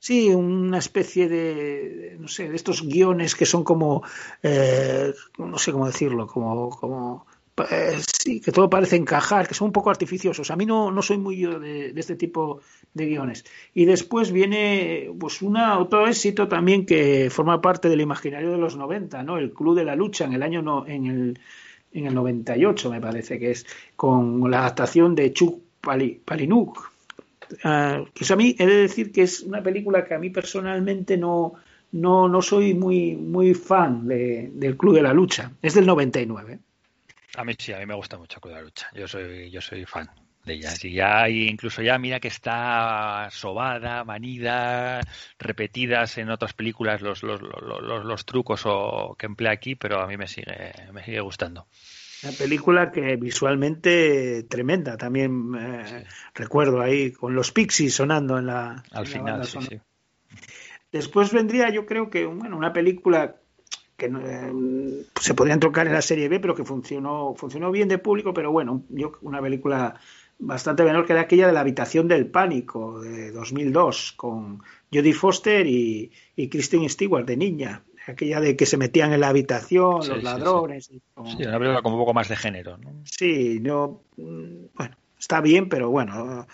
[SPEAKER 1] sí, una especie de, no sé, de estos guiones que son como, eh, no sé cómo decirlo, como, como, eh, sí, que todo parece encajar, que son un poco artificiosos. A mí no, no soy muy de, este tipo de guiones. Y después viene, pues, una, otro éxito también que forma parte del imaginario de los 90, ¿no? El Club de la Lucha en el año, no, en el, en el 98, me parece que es, con la adaptación de Chuck Pali- Palahniuk. Ah, que eso a mí he de decir que es una película que a mí personalmente no, no, no soy muy, muy fan de- del Club de la Lucha. Es del 99.
[SPEAKER 2] A mí sí, a mí me gusta mucho de la Lucha. Yo soy, yo soy fan de ella. Y ya, incluso ya mira que está sobada, manida, repetidas en otras películas los, los, los, los- los trucos o, que emplea aquí, pero a mí me sigue, me sigue gustando.
[SPEAKER 1] Una película que visualmente tremenda. También eh, recuerdo ahí con los Pixies sonando en la,
[SPEAKER 2] Al
[SPEAKER 1] en la
[SPEAKER 2] final,
[SPEAKER 1] banda
[SPEAKER 2] sí, sí.
[SPEAKER 1] Después vendría, yo creo que bueno, una película que no, eh, se podría entroncar en la serie B, pero que funcionó, funcionó bien de público, pero bueno, yo una película bastante menor que era aquella de la habitación del pánico de 2002 con Jodie Foster y, y Kristen Stewart de niña, aquella de que se metían en la habitación
[SPEAKER 2] Sí,
[SPEAKER 1] los
[SPEAKER 2] sí,
[SPEAKER 1] ladrones. y con-
[SPEAKER 2] Sí, una película con un poco más de género, ¿no?
[SPEAKER 1] Sí, no, mm, bueno, está bien, pero bueno,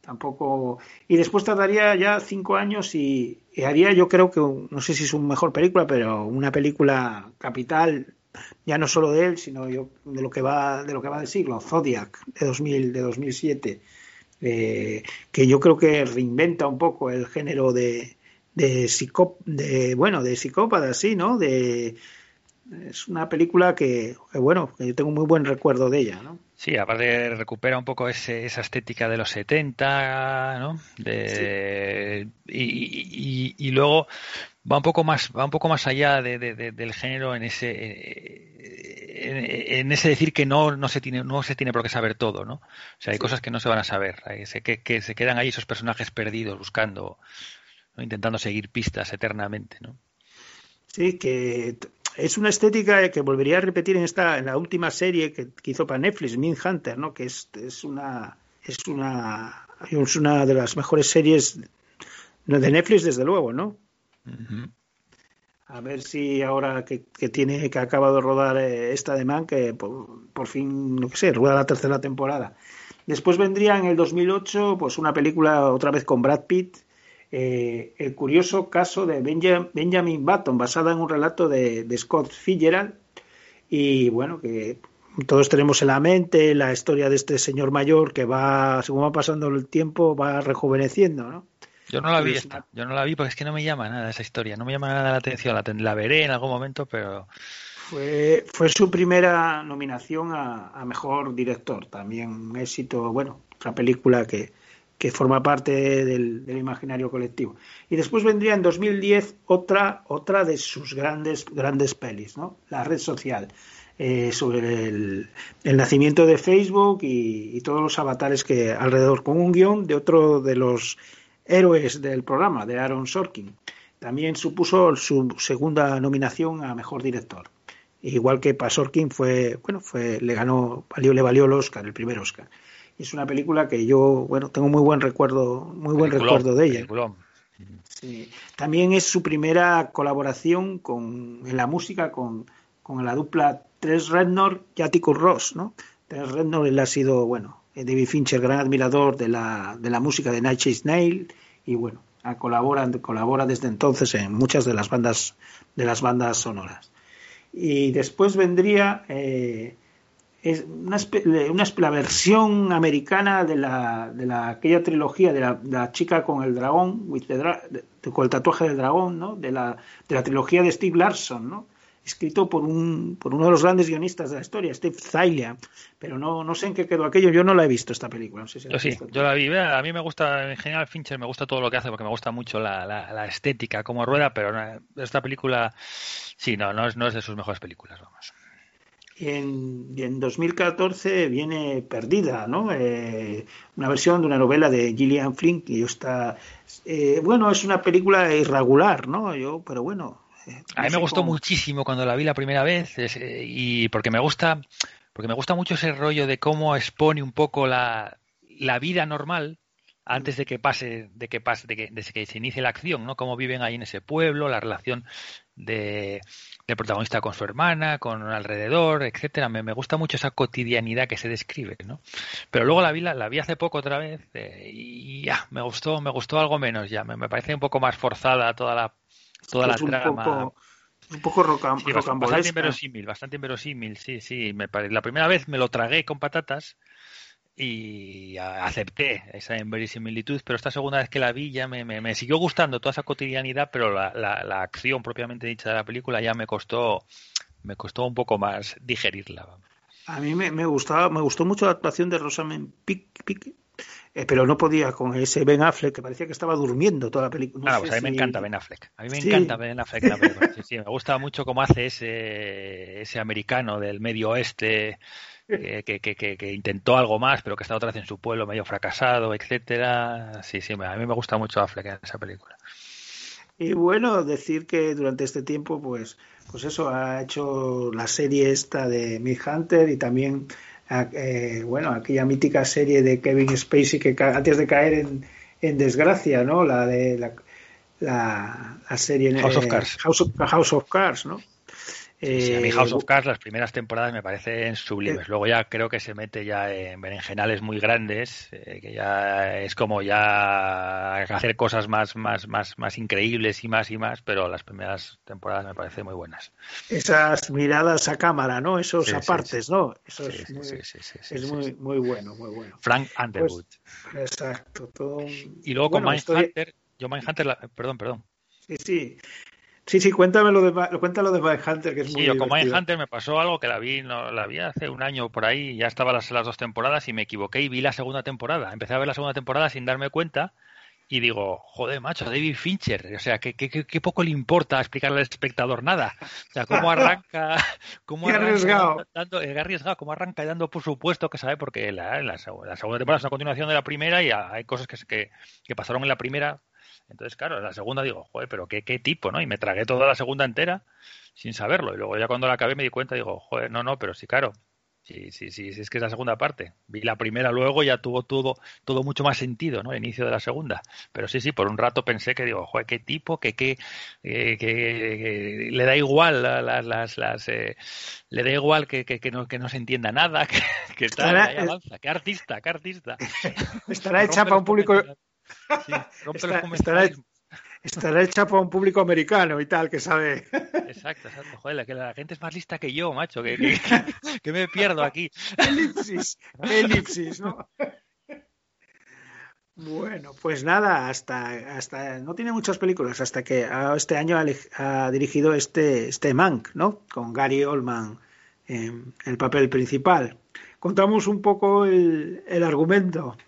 [SPEAKER 1] tampoco. Y después tardaría ya cinco años y, haría, yo creo que, no sé si es una mejor película, pero una película capital, ya no solo de él, sino yo, de lo que va, de lo que va del siglo, Zodiac de 2000, de 2007, eh, que yo creo que reinventa un poco el género de de, psicó, de bueno de psicópatas sí no de es una película que, que, bueno que yo tengo muy buen recuerdo de ella no
[SPEAKER 2] Sí, aparte recupera un poco ese, esa estética de los 70, ¿no? De, y, y- y luego va un poco más va un poco más allá de- de- de- del género en ese en, en ese decir que no no se tiene no se tiene por qué saber todo, ¿no? O sea, hay cosas que no se van a saber, se- que, que se quedan ahí esos personajes perdidos buscando, ¿no? intentando seguir pistas eternamente, ¿no?
[SPEAKER 1] Sí, que es una estética que volvería a repetir en esta en la última serie que, que hizo para Netflix, Hunter, ¿no? Que es, es una es una es una de las mejores series de Netflix desde luego, ¿no? A ver si ahora que, que tiene que ha acabado de rodar eh, esta de Man que por, por fin, no que sé, rueda la tercera temporada. Después vendría en el 2008 pues una película otra vez con Brad Pitt, eh, el curioso caso de Benja- Benjamin Button, basada en un relato de, de Scott Fitzgerald y bueno que todos tenemos en la mente la historia de este señor mayor que va según va pasando el tiempo va rejuveneciendo, ¿no?
[SPEAKER 2] Yo no la vi
[SPEAKER 1] Es
[SPEAKER 2] esta, yo no la vi porque es que no me llama nada esa historia, no me llama nada la atención, la, ten- la veré en algún momento, pero
[SPEAKER 1] Fue, fue su primera nominación a, a mejor director, también un éxito, bueno, otra película que, que forma parte del, imaginario colectivo. Y después vendría en 2010 otra, otra de sus grandes, grandes pelis, ¿no? La red social, eh, sobre el, nacimiento de Facebook y, y todos los avatares que alrededor, con un guion de otro de los héroes del programa, de Aaron Sorkin. También supuso su segunda nominación a mejor director. Igual que para Sorkin fue, bueno, fue, le ganó, valió, le valió el Oscar, el primer Oscar. Es una película que yo, bueno, tengo muy buen recuerdo, muy buen
[SPEAKER 2] Peliculón,
[SPEAKER 1] recuerdo de ella.
[SPEAKER 2] peliculón.
[SPEAKER 1] Sí. También es su primera colaboración con, en la música con, con la dupla Tres Rednor y Atticus Ross, ¿no? Tres Rednor él ha sido, bueno, eh, David Fincher, gran admirador de la, de la música de Night Chase Nail y bueno, colabora, colabora desde entonces en muchas de las bandas de las bandas sonoras. Y después vendría eh, es una, espe- una la versión americana de la de la aquella trilogía de la, de la chica con el dragón with the dra- de- con el tatuaje del dragón no de la de la trilogía de Steve Larson no escrito por un por uno de los grandes guionistas de la historia Steve Zaillian pero no no sé en qué quedó aquello yo no la he visto esta película no sé si la
[SPEAKER 2] Yo sí, yo la vi. A mí me gusta, en general, Fincher me gusta todo lo que hace porque me gusta mucho la, la, la estética, como rueda, pero esta película, sí, no, no es, no es de sus mejores películas, vamos.
[SPEAKER 1] Y en, en 2014 viene Perdida, ¿no? Eh, una versión de una novela de Gillian Flynn que está, eh, bueno, es una película irregular, ¿no? Yo, pero bueno. eh,
[SPEAKER 2] A mí me gustó muchísimo cuando la vi la primera vez es, eh, y porque me gusta porque me gusta mucho ese rollo de cómo expone un poco la, la vida normal antes de que pase de que pase de que, de que se inicie la acción, ¿no? Cómo viven ahí en ese pueblo, la relación de del protagonista con su hermana, con alrededor, etcétera. Me, me gusta mucho esa cotidianidad que se describe, ¿no? Pero luego la vi la, la vi hace poco otra vez eh, y ya me gustó me gustó algo menos ya. Me, me parece un poco más forzada toda la toda la
[SPEAKER 1] un
[SPEAKER 2] trama.
[SPEAKER 1] poco, un poco roca-
[SPEAKER 2] Sí, bast- bastante inverosímil, bastante inverosímil, sí, sí. Me pare- La primera vez me lo tragué con patatas y acepté esa inverosimilitud, pero esta segunda vez que la vi ya me, me- me siguió gustando toda esa cotidianidad, pero la, la- la acción propiamente dicha de la película ya me costó, me costó un poco más digerirla.
[SPEAKER 1] A mí me, me gustaba, me gustó mucho la actuación de Rosamund Pike, eh, pero no podía con ese Ben Affleck que parecía que estaba durmiendo toda la película. No
[SPEAKER 2] Ah, pues a mí me encanta Ben Affleck. A mí me
[SPEAKER 1] Sí.
[SPEAKER 2] encanta Ben Affleck. la película. Sí, sí, me gusta mucho cómo hace ese, ese americano del medio oeste que, que, que, que- que intentó algo más, pero que está otra vez en su pueblo medio fracasado, etcétera. Sí, sí, a mí me gusta mucho Affleck en esa película.
[SPEAKER 1] Y bueno, decir que durante este tiempo, pues, pues eso, ha hecho la serie esta de Hunter y también, eh, bueno, aquella mítica serie de Kevin Spacey que antes de caer en, en desgracia, ¿no? La de la, la, la serie
[SPEAKER 2] House of Cards.
[SPEAKER 1] House of, House of Cards, ¿no?
[SPEAKER 2] Sí, sí, a mí
[SPEAKER 1] Eh,
[SPEAKER 2] House of Cards las primeras temporadas me parecen sublimes. Luego ya creo que se mete ya en berenjenales muy grandes, eh, que ya es como ya hacer cosas más, más, más, más increíbles y más y más, pero las primeras temporadas me parecen muy buenas.
[SPEAKER 1] esas miradas a cámara, ¿no? Esos
[SPEAKER 2] Sí,
[SPEAKER 1] apartes,
[SPEAKER 2] sí.
[SPEAKER 1] ¿no? Eso
[SPEAKER 2] Sí,
[SPEAKER 1] es, muy, es muy, muy bueno, muy bueno.
[SPEAKER 2] Frank Underwood.
[SPEAKER 1] Exacto. Todo
[SPEAKER 2] y luego
[SPEAKER 1] bueno,
[SPEAKER 2] con
[SPEAKER 1] estoy-
[SPEAKER 2] Mindhunter, yo Mindhunter, la- perdón, perdón.
[SPEAKER 1] Sí, sí. Sí, sí, cuéntame lo de, cuéntalo de Mindhunter, que es muy
[SPEAKER 2] Sí, yo con. Mindhunter me pasó algo que la vi, no, la vi hace un año por ahí, ya estaba las, las dos temporadas y me equivoqué y vi la segunda temporada. Empecé a ver la segunda temporada sin darme cuenta y digo, joder, macho, David Fincher, o sea, que- que poco le importa explicarle al espectador nada. O sea, cómo arranca, (laughs) cómo
[SPEAKER 1] Qué
[SPEAKER 2] arranca
[SPEAKER 1] arriesgado.
[SPEAKER 2] dando, qué arriesgado, cómo arranca y dando por supuesto que sabe, porque la, la, la segunda temporada es una continuación de la primera y hay cosas que, que, que pasaron en la primera. Entonces, claro, en la segunda digo, joder, pero qué, qué tipo, ¿no? Y me tragué toda la segunda entera sin saberlo. Y luego ya cuando la acabé me di cuenta, digo, joder, no, no, pero sí, claro. Sí, sí, sí, sí, es que es la segunda parte. Vi la primera luego, ya tuvo todo, todo mucho más sentido, ¿no? El inicio de la segunda. Pero sí, sí, por un rato pensé que digo, joder, qué tipo, que, que, que, le da igual la- la- las, las, eh, le da igual que, que, que no, que no se entienda nada, (laughs) que, tal,
[SPEAKER 1] Estará-
[SPEAKER 2] ahí avanza, qué artista, qué artista. (laughs)
[SPEAKER 1] Estará hecha para un público.
[SPEAKER 2] Sí,
[SPEAKER 1] Está- estará- hecha para un público americano y tal, que sabe.
[SPEAKER 2] Exacto, exacto. Joder, la- que la gente es más lista que yo, macho, que, que, (laughs) que me pierdo aquí.
[SPEAKER 1] elipsis, elipsis, ¿no? Bueno, pues nada, hasta, hasta no tiene muchas películas, hasta que ah, este año ha dirigido este, este Mank, ¿no? Con Gary Oldman en el papel principal. Contamos un poco el, el argumento.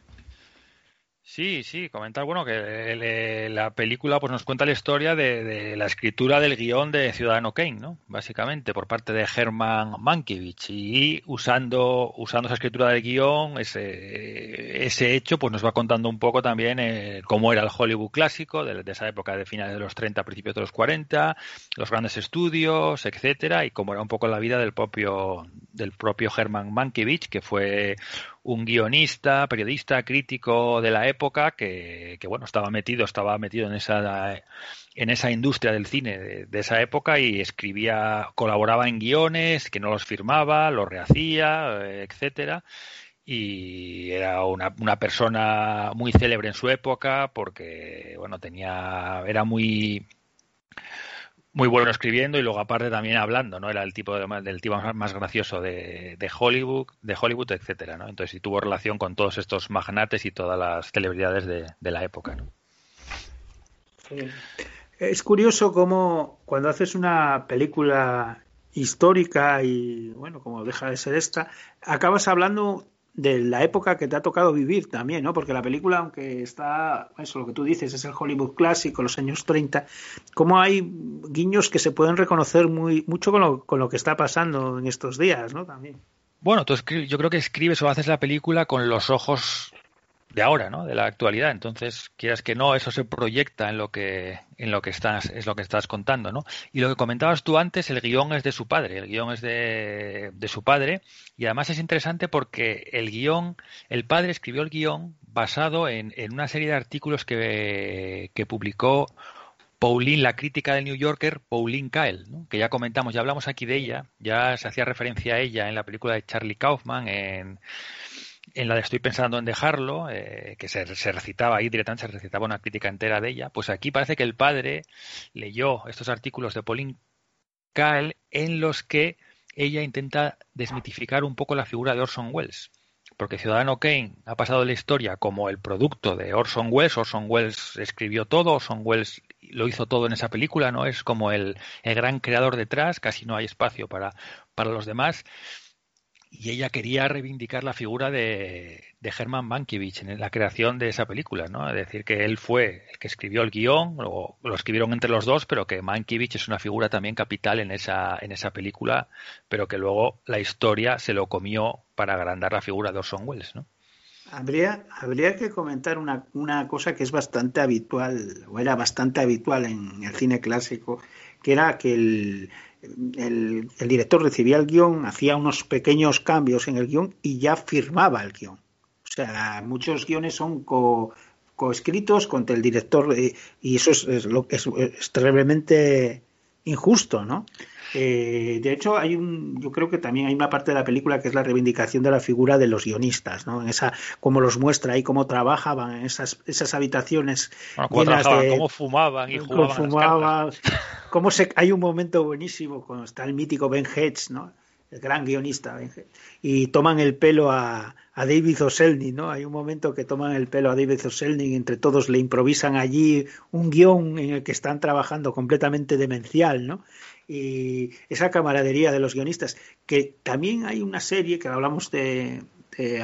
[SPEAKER 2] Sí, sí, comentar, bueno, que eh, la película pues nos cuenta la historia de, de la escritura del guion de Ciudadano Kane, ¿no? Básicamente, por parte de Herman Mankiewicz. Y usando, usando esa escritura del guion, ese, ese hecho, pues nos va contando un poco también eh, cómo era el Hollywood clásico, de, esa época de finales de los 30, principios de los 40, los grandes estudios, etcétera, y cómo era un poco la vida del propio, del propio Herman Mankiewicz, que fue un guionista, periodista, crítico de la época que, bueno estaba metido, estaba metido en esa en esa industria del cine de, de, esa época y escribía, colaboraba en guiones, que no los firmaba, los rehacía, etcétera. Y era una, una persona muy célebre en su época porque bueno tenía era muy muy bueno escribiendo y luego aparte también hablando, ¿no? Era el tipo de, tipo más gracioso de, de, Hollywood, de Hollywood, etcétera, ¿no? Entonces sí tuvo relación con todos estos magnates y todas las celebridades de, de la época, ¿no?
[SPEAKER 1] Es curioso cómo cuando haces una película histórica y bueno, como deja de ser esta, acabas hablando de la época que te ha tocado vivir también, ¿no? Porque la película, aunque está, eso lo que tú dices, es el Hollywood clásico, los años 30, como hay guiños que se pueden reconocer muy mucho con lo, con lo que está pasando en estos días, ¿no? También.
[SPEAKER 2] Bueno, tú yo creo que escribes o haces la película con los ojos de ahora, ¿no? De la actualidad. Entonces, quieras que no, eso se proyecta en lo que en lo que estás es lo que estás contando, ¿no? Y lo que comentabas tú antes, el guion es de su padre, el guion es de, de su padre y además es interesante porque el guion, el padre escribió el guion basado en, en una serie de artículos que, que publicó Pauline, la crítica del New Yorker, Pauline Kael, ¿no? que ya comentamos, ya hablamos aquí de ella, ya se hacía referencia a ella en la película de Charlie Kaufman, en en la de Estoy pensando en dejarlo, eh, que se, se, recitaba ahí directamente, se recitaba una crítica entera de ella, pues aquí parece que el padre leyó estos artículos de Pauline Kael en los que ella intenta desmitificar un poco la figura de Orson Welles. Porque Ciudadano Kane ha pasado la historia como el producto de Orson Welles. Orson Welles escribió todo, Orson Welles lo hizo todo en esa película, ¿no? Es como el, el gran creador detrás, casi no hay espacio para, para los demás y ella quería reivindicar la figura de, de Herman Mankiewicz en la creación de esa película, ¿no? Es decir, que él fue el que escribió el guion, o lo escribieron entre los dos, pero que Mankiewicz es una figura también capital en esa, en esa película, pero que luego la historia se lo comió para agrandar la figura de Orson Welles, ¿no?
[SPEAKER 1] Habría, habría que comentar una, una cosa que es bastante habitual, o era bastante habitual en el cine clásico, que era que el, el, director recibía el guion, hacía unos pequeños cambios en el guion y ya firmaba el guion. O sea, muchos guiones son co, coescritos contra el director y, y eso es, es, lo, es, es terriblemente injusto, ¿no? Eh, de hecho, hay un, yo creo que también hay una parte de la película que es la reivindicación de la figura de los guionistas, ¿no? En esa, cómo los muestra ahí, cómo trabajaban en esas, esas habitaciones
[SPEAKER 2] bueno, cómo,
[SPEAKER 1] llenas
[SPEAKER 2] de, cómo fumaban y
[SPEAKER 1] cómo
[SPEAKER 2] jugaban
[SPEAKER 1] fumaban, (laughs) cómo se, hay un momento buenísimo cuando está el mítico Ben Hedges, ¿no? El gran guionista, y toman el pelo a, a David Oselny, ¿no? Hay un momento que toman el pelo a David Oselny y entre todos le improvisan allí un guion en el que están trabajando completamente demencial, ¿no? Y esa camaradería de los guionistas, que también hay una serie que hablamos de,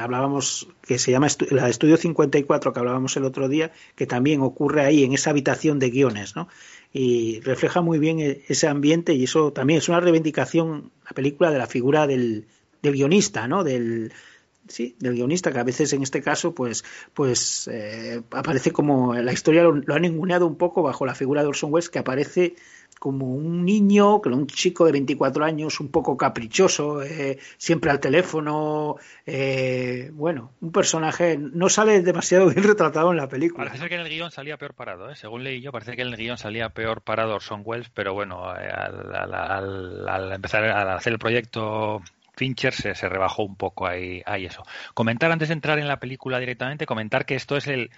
[SPEAKER 1] hablábamos que se llama la Estudio 54 que hablábamos el otro día, que también ocurre ahí en esa habitación de guiones, ¿no? Y refleja muy bien ese ambiente y eso también es una reivindicación la película de la figura del, del guionista, ¿no? Del sí, del guionista, que a veces en este caso, pues, pues eh, aparece como la historia lo, lo ha ninguneado un poco bajo la figura de Orson Welles, que aparece como un niño, un chico de 24 años, un poco caprichoso, eh, siempre al teléfono, eh, bueno, un personaje no sale demasiado (laughs) bien retratado en la película.
[SPEAKER 2] Parece que en el guion salía peor parado, ¿eh? según leí yo, parece que en el guion salía peor parado Orson Welles, pero bueno, eh, al, al, al, al empezar a hacer el proyecto Fincher se, se, rebajó un poco ahí, ahí eso. Comentar antes de entrar en la película directamente, comentar que esto es el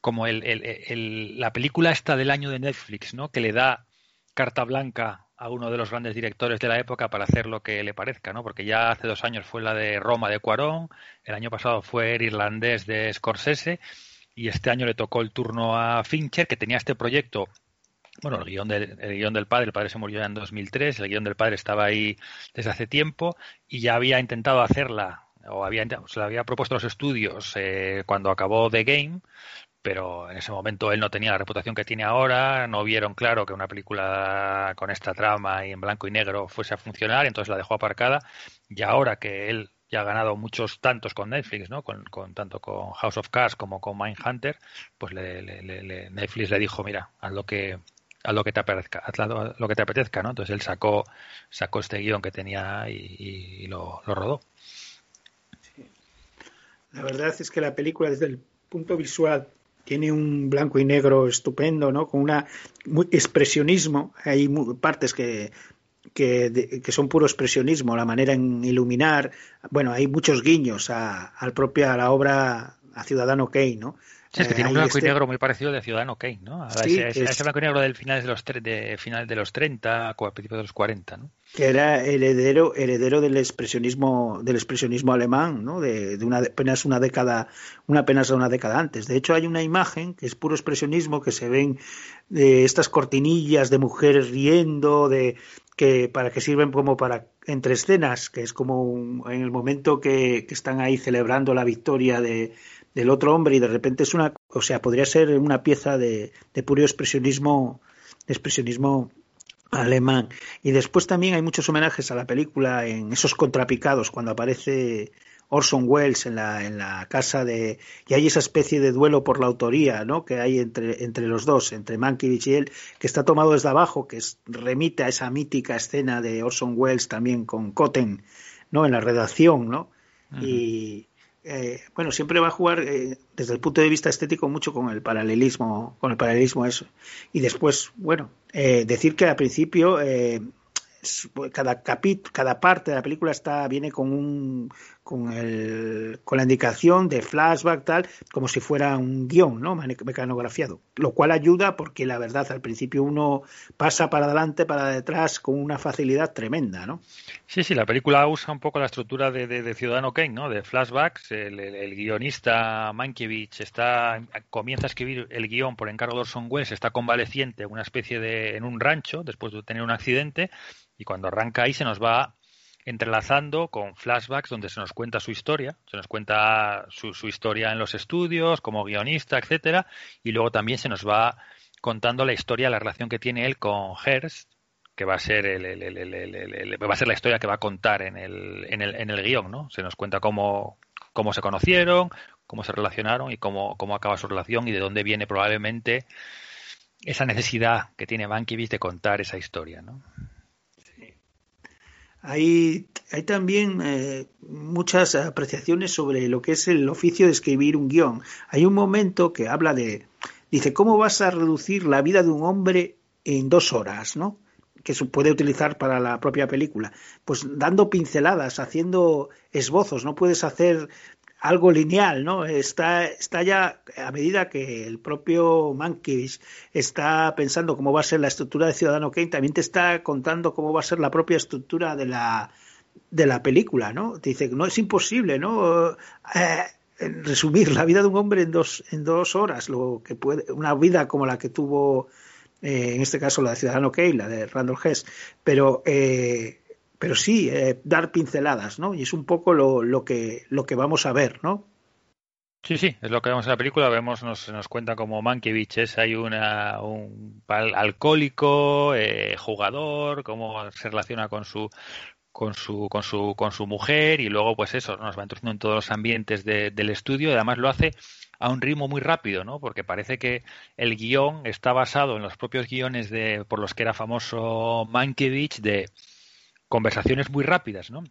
[SPEAKER 2] como el, el, el, la película esta del año de Netflix, ¿no? Que le da carta blanca a uno de los grandes directores de la época para hacer lo que le parezca, ¿no? Porque ya hace dos años fue la de Roma de Cuarón, el año pasado fue el irlandés de Scorsese y este año le tocó el turno a Fincher, que tenía este proyecto bueno, el guion, del, el guion del padre, el padre se murió ya en 2003, el guion del padre estaba ahí desde hace tiempo y ya había intentado hacerla o había, se le había propuesto a los estudios eh, cuando acabó The Game, pero en ese momento él no tenía la reputación que tiene ahora, no vieron claro que una película con esta trama y en blanco y negro fuese a funcionar, entonces la dejó aparcada y ahora que él ya ha ganado muchos tantos con Netflix, ¿no? Con, con tanto con House of Cards como con Mindhunter, pues le, Netflix le dijo, mira, haz lo que haz lo que te apetezca, haz lo que te apetezca, ¿no? Entonces él sacó sacó este guion que tenía y, y, lo, lo, rodó.
[SPEAKER 1] Sí. La verdad es que la película desde el punto visual tiene un blanco y negro estupendo, ¿no? Con una muy expresionismo. Hay partes que, que, de, que, son puro expresionismo, la manera en iluminar. Bueno, hay muchos guiños a, al propia a la obra a Ciudadano Kane, ¿no?
[SPEAKER 2] Sí, es que tiene un blanco este... y negro muy parecido de Ciudadano Kane, ¿no? A sí, ese, es... ese, blanco y negro del final de los, de, final de los 30, a principios de los 40, ¿no?
[SPEAKER 1] Que era heredero, heredero del expresionismo, del expresionismo alemán, ¿no? De, de una, apenas una década, una apenas una década antes. De hecho, hay una imagen que es puro expresionismo que se ven de estas cortinillas de mujeres riendo, de que para que sirven como para entre escenas, que es como un, en el momento que, que están ahí celebrando la victoria de, del otro hombre y de repente es una, o sea, podría ser una pieza de, de puro expresionismo, de expresionismo alemán. Y después también hay muchos homenajes a la película en esos contrapicados cuando aparece Orson Welles en la, en la casa de... Y hay esa especie de duelo por la autoría, ¿no? Que hay entre, entre los dos, entre Mankiewicz y él, que está tomado desde abajo, que es, remite a esa mítica escena de Orson Welles también con Cotten, ¿no? En la redacción, ¿no? Uh -huh. Y, eh, bueno, siempre va a jugar eh, desde el punto de vista estético mucho con el paralelismo, con el paralelismo eso. Y después, bueno, eh, decir que al principio cada capítulo, cada parte de la película está viene con un con el con la indicación de flashback tal como si fuera un guion no mecanografiado. Lo cual ayuda porque la verdad al principio uno pasa para adelante para detrás con una facilidad tremenda no
[SPEAKER 2] sí sí la película usa un poco la estructura de, de, Ciudadano Kane no de flashbacks el, el, guionista Mankiewicz está comienza a escribir el guion por encargo de Orson Welles está convaleciente una especie de en un rancho después de tener un accidente y cuando arranca ahí se nos va entrelazando con flashbacks donde se nos cuenta su historia, se nos cuenta su, su historia en los estudios, como guionista, etcétera, y luego también se nos va contando la historia, la relación que tiene él con Hearst, que va a ser el, va a ser la historia que va a contar en el, en el, en el guion, ¿no? Se nos cuenta cómo, cómo se conocieron, cómo se relacionaron y cómo, cómo acaba su relación y de dónde viene probablemente esa necesidad que tiene Mankiewicz de contar esa historia, ¿no?
[SPEAKER 1] Hay, hay también eh, muchas apreciaciones sobre lo que es el oficio de escribir un guion. Hay un momento que habla de, dice, ¿cómo vas a reducir la vida de un hombre en dos horas, no? que se puede utilizar para la propia película. Pues dando pinceladas, haciendo esbozos, no puedes hacer algo lineal, ¿no? Está, está ya, a medida que el propio Mankiewicz está pensando cómo va a ser la estructura de Ciudadano Kane, también te está contando cómo va a ser la propia estructura de la, de la película, ¿no? Te dice no es imposible, ¿no? Eh, resumir la vida de un hombre en dos, en dos horas, lo que puede, una vida como la que tuvo, eh, en este caso la de Ciudadano Kane, la de Randall Hess, pero eh, pero sí eh, dar pinceladas, ¿no? Y es un poco lo, lo, que, lo que vamos a ver, ¿no?
[SPEAKER 2] Sí, sí, es lo que vemos en la película. Vemos, nos, nos cuenta como Mankiewicz es hay una, un alcohólico, eh, jugador, cómo se relaciona con su con su con su con su mujer y luego pues eso nos va introduciendo en todos los ambientes de, del estudio además lo hace a un ritmo muy rápido, ¿no? Porque parece que el guion está basado en los propios guiones de por los que era famoso Mankiewicz de conversaciones muy rápidas, ¿no?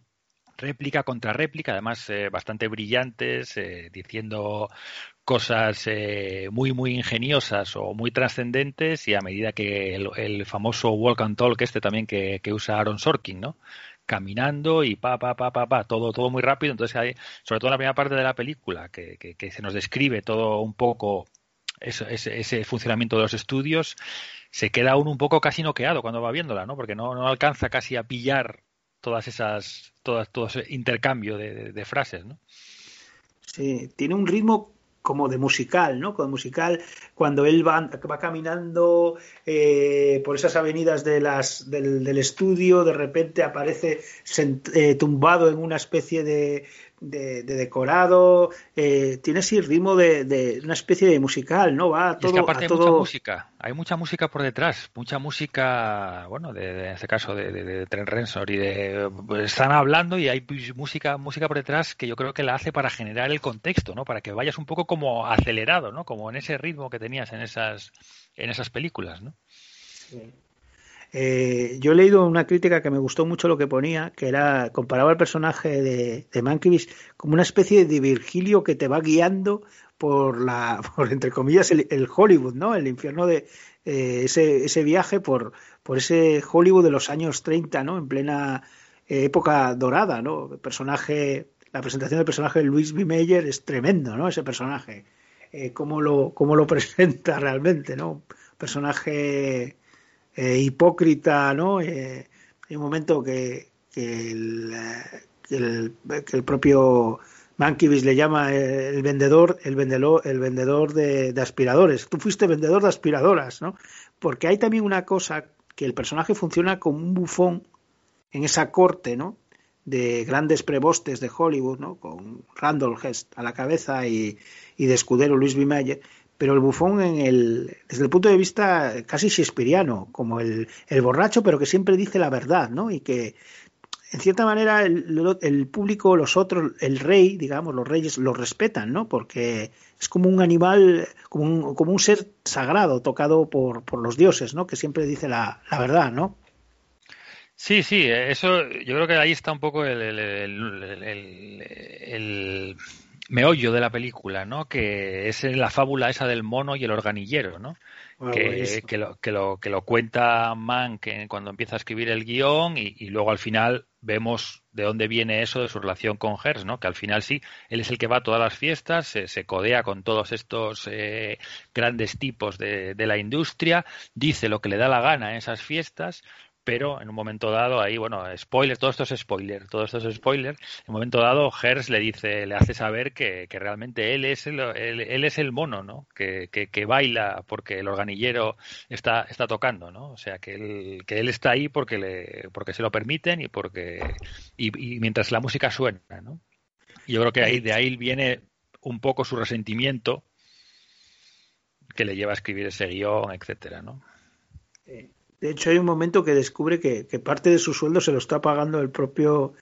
[SPEAKER 2] Réplica contra réplica, además eh, bastante brillantes, eh, diciendo cosas eh, muy, muy ingeniosas o muy trascendentes y a medida que el, famoso walk and talk este también que, que usa Aaron Sorkin, ¿no? caminando y pa, pa, pa, pa, pa, todo, todo muy rápido. Entonces hay, sobre todo en la primera parte de la película, que, que, que se nos describe todo un poco ese, ese funcionamiento de los estudios, se queda uno un poco casi noqueado cuando va viéndola, ¿no? Porque no, no alcanza casi a pillar todas esas, todas, todo ese intercambio de, frases, ¿no?
[SPEAKER 1] Sí, tiene un ritmo como de musical, ¿no? Como musical, cuando él va, va caminando eh, por esas avenidas de las, del, del, estudio, de repente aparece eh, tumbado en una especie de, de, de decorado, eh, tiene así ritmo de, de una especie de musical, ¿no? Va a
[SPEAKER 2] Y
[SPEAKER 1] todo,
[SPEAKER 2] es que aparte
[SPEAKER 1] a
[SPEAKER 2] hay mucha música, hay mucha música por detrás, mucha música, bueno, de, de- en este caso de, de, de Trent Reznor y de pues, están hablando y hay pues, música, música por detrás que yo creo que la hace para generar el contexto, ¿no? Para que vayas un poco como acelerado, ¿no? Como en ese ritmo que tenías en esas en esas películas, ¿no?
[SPEAKER 1] Eh, yo he leído una crítica que me gustó mucho lo que ponía, que era comparaba el personaje de, de Mankiewicz como una especie de Virgilio que te va guiando por la, (laughs) por entre comillas, el, el Hollywood, ¿no? El infierno de eh, ese, ese viaje por, por ese Hollywood de los años 30, ¿no? En plena época dorada, ¿no? Personaje, la presentación del personaje de Louis B. Mayer es tremendo, ¿no? Ese personaje. Eh, cómo lo, cómo lo (laughs) presenta realmente, ¿no? Personaje eh, hipócrita, ¿no? Eh, hay un momento que, que, el, que, el, propio Mankiewicz le llama eh, el vendedor, el vendedor, el vendedor de, aspiradores. Tú fuiste vendedor de aspiradoras, ¿no? Porque hay también una cosa que el personaje funciona como un bufón en esa corte, ¿no? De grandes prebostes de Hollywood, ¿no? Con Randolph Hearst a la cabeza y, y de escudero Luis B. pero el bufón en el, desde el punto de vista casi shakespeariano, como el, el borracho, pero que siempre dice la verdad, ¿no? Y que, en cierta manera, el, el, público, los otros, el rey, digamos, los reyes, lo respetan, ¿no? Porque es como un animal, como un, como un ser sagrado, tocado por, por los dioses, ¿no? Que siempre dice la, la verdad, ¿no?
[SPEAKER 2] Sí, sí, eso yo creo que ahí está un poco el, meollo de la película, ¿no? Que es la fábula esa del mono y el organillero, ¿no?
[SPEAKER 1] Bueno,
[SPEAKER 2] que, que, lo, que, lo, que lo cuenta Mann que cuando empieza a escribir el guion y, y, luego al final vemos de dónde viene eso de su relación con Hearst, ¿no? Que al final sí, él es el que va a todas las fiestas, se, se codea con todos estos eh, grandes tipos de, de la industria, dice lo que le da la gana en esas fiestas, pero en un momento dado ahí, bueno, spoiler, todo esto es spoiler, todo esto es spoiler. En un momento dado, Hers le dice, le hace saber que, que realmente él es el, él, es el mono, ¿no? Que, que, que, baila porque el organillero está, está tocando, ¿no? O sea, que él, que él está ahí porque le, porque se lo permiten y porque y, y mientras la música suena, ¿no? Yo creo que ahí de ahí viene un poco su resentimiento que le lleva a escribir ese guion, etcétera, ¿no?
[SPEAKER 1] De hecho, hay un momento que descubre que, que, parte de su sueldo se lo está pagando el propio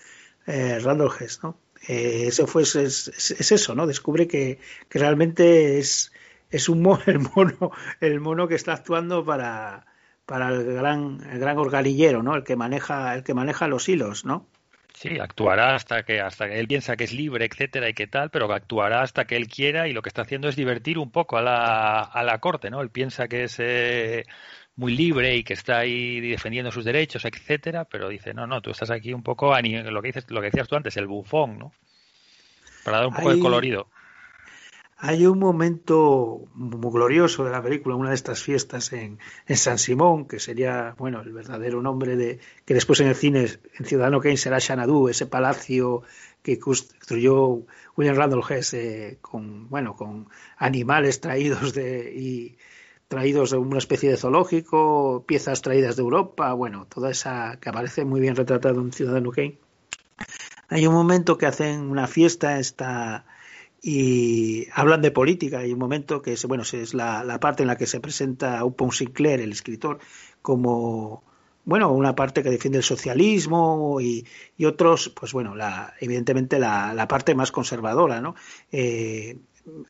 [SPEAKER 1] eh, Randall Hess, ¿no? Eh, eso fue, es, es, es, eso, ¿no? Descubre que, que realmente es, es un mono, (laughs) el mono, el mono que está actuando para, para el gran, el gran organillero, ¿no? El que maneja, el que maneja los hilos, ¿no?
[SPEAKER 2] Sí, actuará hasta que hasta que él piensa que es libre, etcétera y qué tal, pero actuará hasta que él quiera y lo que está haciendo es divertir un poco a la, a la corte, ¿no? Él piensa que es muy libre y que está ahí defendiendo sus derechos, etcétera, pero dice, no, no, tú estás aquí un poco, lo que dices, lo que decías tú antes, el bufón, ¿no? Para dar un poco
[SPEAKER 1] hay,
[SPEAKER 2] de colorido.
[SPEAKER 1] Hay un momento muy glorioso de la película, una de estas fiestas en, en San Simón, que sería, bueno, el verdadero nombre de, que después en el cine, en Ciudadano Kane será Xanadu, ese palacio que construyó William Randolph Hearst eh, con, bueno, con animales traídos de, y, traídos de una especie de zoológico, piezas traídas de Europa, bueno, toda esa que aparece muy bien retratado en Ciudadano Kane. Hay un momento que hacen una fiesta esta, y hablan de política. Hay un momento que es, bueno, es la, parte en la que se presenta Upon Sinclair, el escritor, como bueno, una parte que defiende el socialismo y, otros, pues bueno, la, evidentemente la, la parte más conservadora, ¿no? Eh,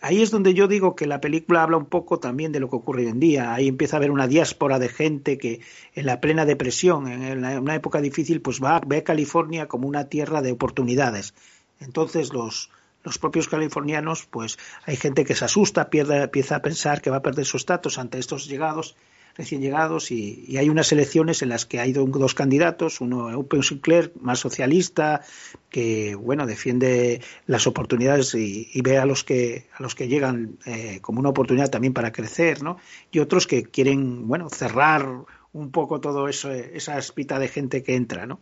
[SPEAKER 1] ahí es donde yo digo que la película habla un poco también de lo que ocurre hoy en día. Ahí empieza a haber una diáspora de gente que en la plena depresión, en una época difícil, pues va, ve a California como una tierra de oportunidades. Entonces los, los propios californianos, pues hay gente que se asusta, pierde, empieza a pensar que va a perder su estatus ante estos llegados recién llegados y, hay unas elecciones en las que hay dos candidatos, uno Open Sinclair, más socialista, que bueno defiende las oportunidades y, y ve a los que a los que llegan eh, como una oportunidad también para crecer, ¿no? Y otros que quieren bueno cerrar un poco todo eso, esa espita de gente que entra, ¿no?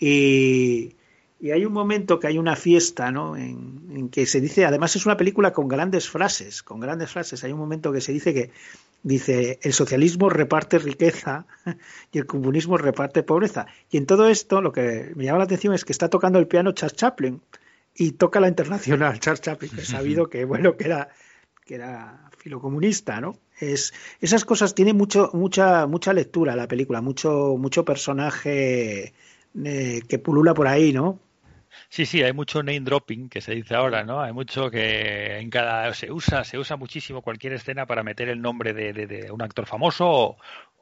[SPEAKER 1] Y, y hay un momento que hay una fiesta, ¿no? En, que se dice, además es una película con grandes frases, con grandes frases. Hay un momento que se dice que dice el socialismo reparte riqueza (laughs) y el comunismo reparte pobreza. Y en todo esto lo que me llama la atención es que está tocando el piano Charles Chaplin. y toca la internacional, Charles Chaplin, que he sabido que, bueno, que era, que era filocomunista, ¿no? Es, esas cosas tiene mucho, mucha, mucha lectura la película, mucho, mucho personaje eh, que pulula por ahí, ¿no?
[SPEAKER 2] Sí, sí, hay mucho name dropping que se dice ahora, ¿no? Hay mucho que en cada se usa, se usa muchísimo cualquier escena para meter el nombre de, de, de un actor famoso o,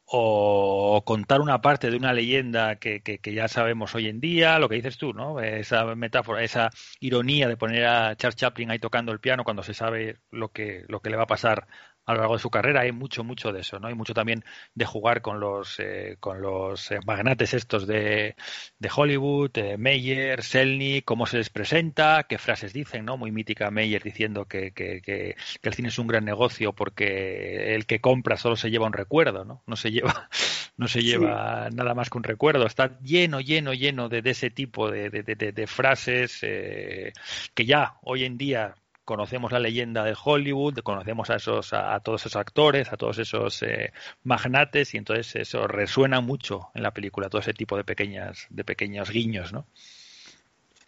[SPEAKER 2] o contar una parte de una leyenda que, que, que, ya sabemos hoy en día, lo que dices tú, ¿no? Esa metáfora, esa ironía de poner a Charles Chaplin ahí tocando el piano cuando se sabe lo que, lo que le va a pasar a lo largo de su carrera hay mucho mucho de eso no hay mucho también de jugar con los eh, con los eh, magnates estos de, de Hollywood eh, Meyer Selny cómo se les presenta qué frases dicen no muy mítica Meyer diciendo que, que, que, que, el cine es un gran negocio porque el que compra solo se lleva un recuerdo no no se lleva (laughs) no se lleva sí. nada más que un recuerdo. Está lleno lleno lleno de, de ese tipo de, de, de frases eh, que ya hoy en día conocemos la leyenda de Hollywood, conocemos a esos, a, a todos esos actores, a todos esos eh, magnates, y entonces eso resuena mucho en la película, todo ese tipo de pequeñas, de pequeños guiños, ¿no?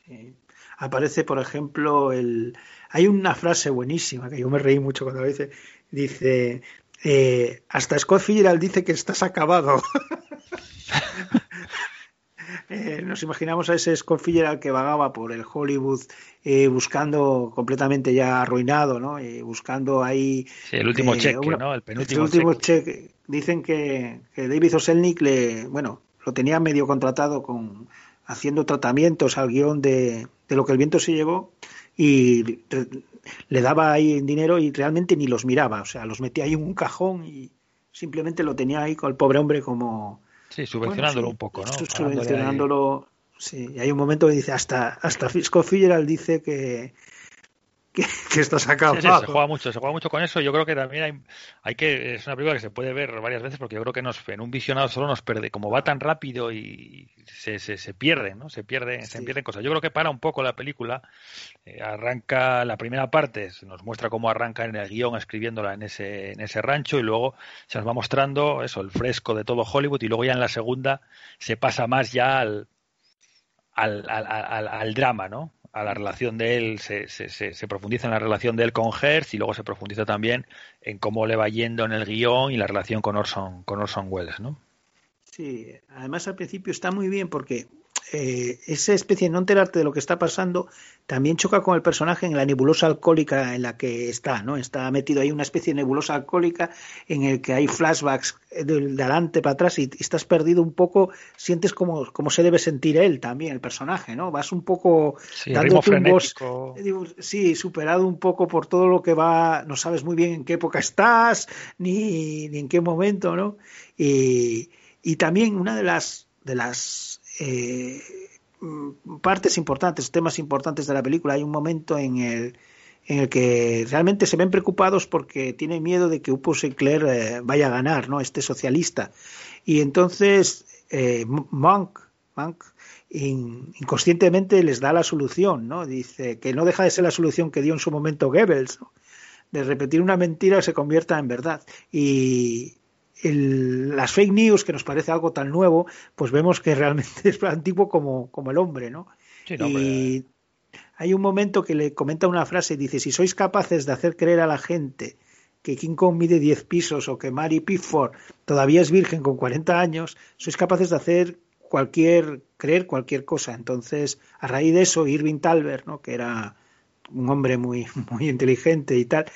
[SPEAKER 1] Sí. Aparece, por ejemplo, el hay una frase buenísima que yo me reí mucho cuando lo dice, dice eh, hasta Scott Fitzgerald dice que estás acabado. (laughs) Eh, nos imaginamos a ese Scott Fitzgerald que vagaba por el Hollywood eh, buscando completamente ya arruinado, ¿no? Y buscando ahí...
[SPEAKER 2] Sí, el último eh, cheque, una, ¿no? El penúltimo
[SPEAKER 1] el último cheque. cheque. Dicen que, que, David Oselnik le, bueno, lo tenía medio contratado con haciendo tratamientos al guion de, de lo que el viento se llevó y le daba ahí dinero y realmente ni los miraba, o sea, los metía ahí en un cajón y simplemente lo tenía ahí con el pobre hombre como
[SPEAKER 2] Sí, subvencionándolo bueno, un poco, ¿no?
[SPEAKER 1] Subvencionándolo, sí. Y hay un momento que dice, hasta, hasta Scott Fitzgerald dice que, que, (laughs) que está sacado.
[SPEAKER 2] Sí, sí, se juega mucho, se juega mucho con eso. Yo creo que también hay, hay que, es una película que se puede ver varias veces porque yo creo que nos, en un visionado solo nos pierde, como va tan rápido y se, se, se pierde, ¿no? Se pierde, sí. se pierden cosas. Yo creo que para un poco la película, eh, arranca la primera parte, se nos muestra cómo arranca en el guion escribiéndola en ese, en ese rancho y luego se nos va mostrando eso, el fresco de todo Hollywood y luego ya en la segunda se pasa más ya al, al, al, al, al drama, ¿no? A la relación de él, se, se, se, profundiza en la relación de él con Hertz y luego se profundiza también en cómo le va yendo en el guion y la relación con Orson, con Orson Welles, ¿no?
[SPEAKER 1] Sí, además al principio está muy bien porque eh, esa especie de no enterarte de lo que está pasando también choca con el personaje en la nebulosa alcohólica en la que está, ¿no? Está metido ahí una especie de nebulosa alcohólica en el que hay flashbacks de, de adelante para atrás y, estás perdido un poco, sientes como, como se debe sentir él también, el personaje, ¿no? Vas un poco
[SPEAKER 2] sí, dándote un voz,
[SPEAKER 1] sí, superado un poco por todo lo que va, no sabes muy bien en qué época estás, ni, ni en qué momento, ¿no? Y, y también una de las de las eh, partes importantes, temas importantes de la película. Hay un momento en el, en el que realmente se ven preocupados porque tienen miedo de que Upo Sinclair eh, vaya a ganar, ¿no? Este socialista. Y entonces eh, Monk, Monk in, inconscientemente les da la solución, ¿no? Dice que no deja de ser la solución que dio en su momento Goebbels, ¿no? De repetir una mentira se convierta en verdad. Y, el, las fake news, que nos parece algo tan nuevo, pues vemos que realmente (laughs) es antiguo como, como el hombre, ¿no?
[SPEAKER 2] Sí, no
[SPEAKER 1] y hay un momento que le comenta una frase, dice, si sois capaces de hacer creer a la gente que King Kong mide 10 pisos o que Mary Pickford todavía es virgen con 40 años, sois capaces de hacer cualquier, creer cualquier cosa. Entonces, a raíz de eso, Irving Talbert, ¿no? que era un hombre muy, (laughs) muy inteligente y tal,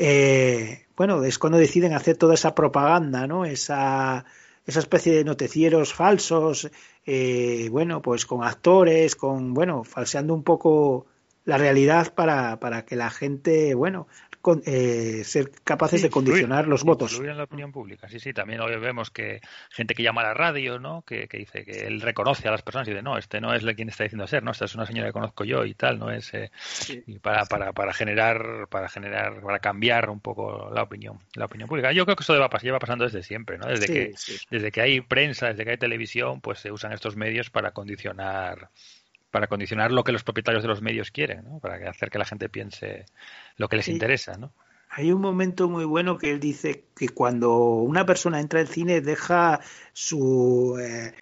[SPEAKER 1] eh, bueno, es cuando deciden hacer toda esa propaganda, ¿no? Esa, esa especie de noticieros falsos, eh, bueno, pues con actores, con, bueno, falseando un poco la realidad para, para que la gente, bueno, con, eh, ser capaces sí, de condicionar influir, los votos.
[SPEAKER 2] Influir en la opinión pública, sí, sí. También hoy vemos que gente que llama a la radio, ¿no? Que, que, dice que él reconoce a las personas y dice, no, este no es quien está diciendo ser, ¿no? Esta es una señora que conozco yo y tal, ¿no? Es eh, sí. y para, para, para generar, para generar, para cambiar un poco la opinión, la opinión pública. Yo creo que eso lleva, lleva pasando desde siempre, ¿no? Desde
[SPEAKER 1] sí,
[SPEAKER 2] que, desde que hay prensa, desde que hay televisión, pues se usan estos medios para condicionar para condicionar lo que los propietarios de los medios quieren, ¿no? para hacer que la gente piense lo que les sí. interesa. ¿no?
[SPEAKER 1] Hay un momento muy bueno que él dice que cuando una persona entra al cine deja su... Eh,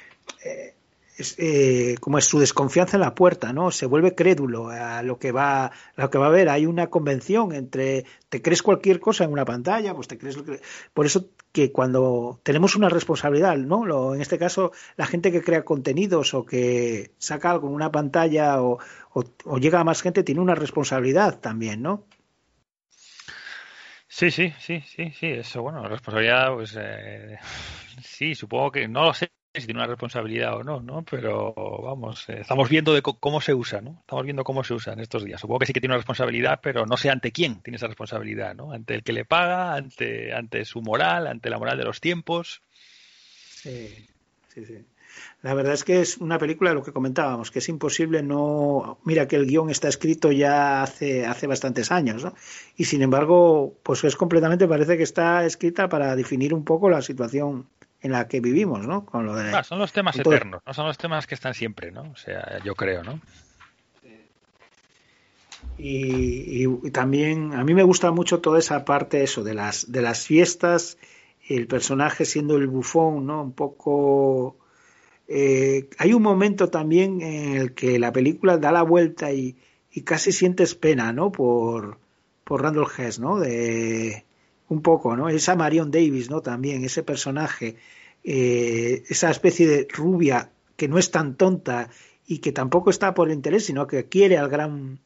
[SPEAKER 1] eh, es, eh, como es su desconfianza en la puerta, ¿no? Se vuelve crédulo a lo que va, a lo que va a ver. Hay una convención entre te crees cualquier cosa en una pantalla, pues te crees lo que... Por eso que cuando tenemos una responsabilidad, ¿no? En este caso, la gente que crea contenidos o que saca algo en una pantalla o, o, o llega a más gente tiene una responsabilidad también, ¿no?
[SPEAKER 2] Sí, sí, sí, sí, sí, eso, bueno, responsabilidad, pues eh, sí, supongo que no lo sé si tiene una responsabilidad o no, ¿no? Pero vamos, eh, estamos viendo de cómo se usa, ¿no? Estamos viendo cómo se usa en estos días. Supongo que sí que tiene una responsabilidad, pero no sé ante quién tiene esa responsabilidad, ¿no? Ante el que le paga, ante, ante su moral, ante la moral de los tiempos.
[SPEAKER 1] Sí, sí, sí. La verdad es que es una película, lo que comentábamos, que es imposible no... Mira que el guion está escrito ya hace, hace bastantes años, ¿no? Y sin embargo, pues es completamente, parece que está escrita para definir un poco la situación en la que vivimos, ¿no? Con lo de...
[SPEAKER 2] Ah, son los temas eternos, no son los temas que están siempre, ¿no? O sea, yo creo, ¿no?
[SPEAKER 1] Y, y- y también a mí me gusta mucho toda esa parte eso de las de las fiestas el personaje siendo el bufón no un poco eh, hay un momento también en el que la película da la vuelta y, y casi sientes pena no por por Randall Hess no de un poco no esa Marion Davis no también ese personaje eh, esa especie de rubia que no es tan tonta y que tampoco está por interés sino que quiere al gran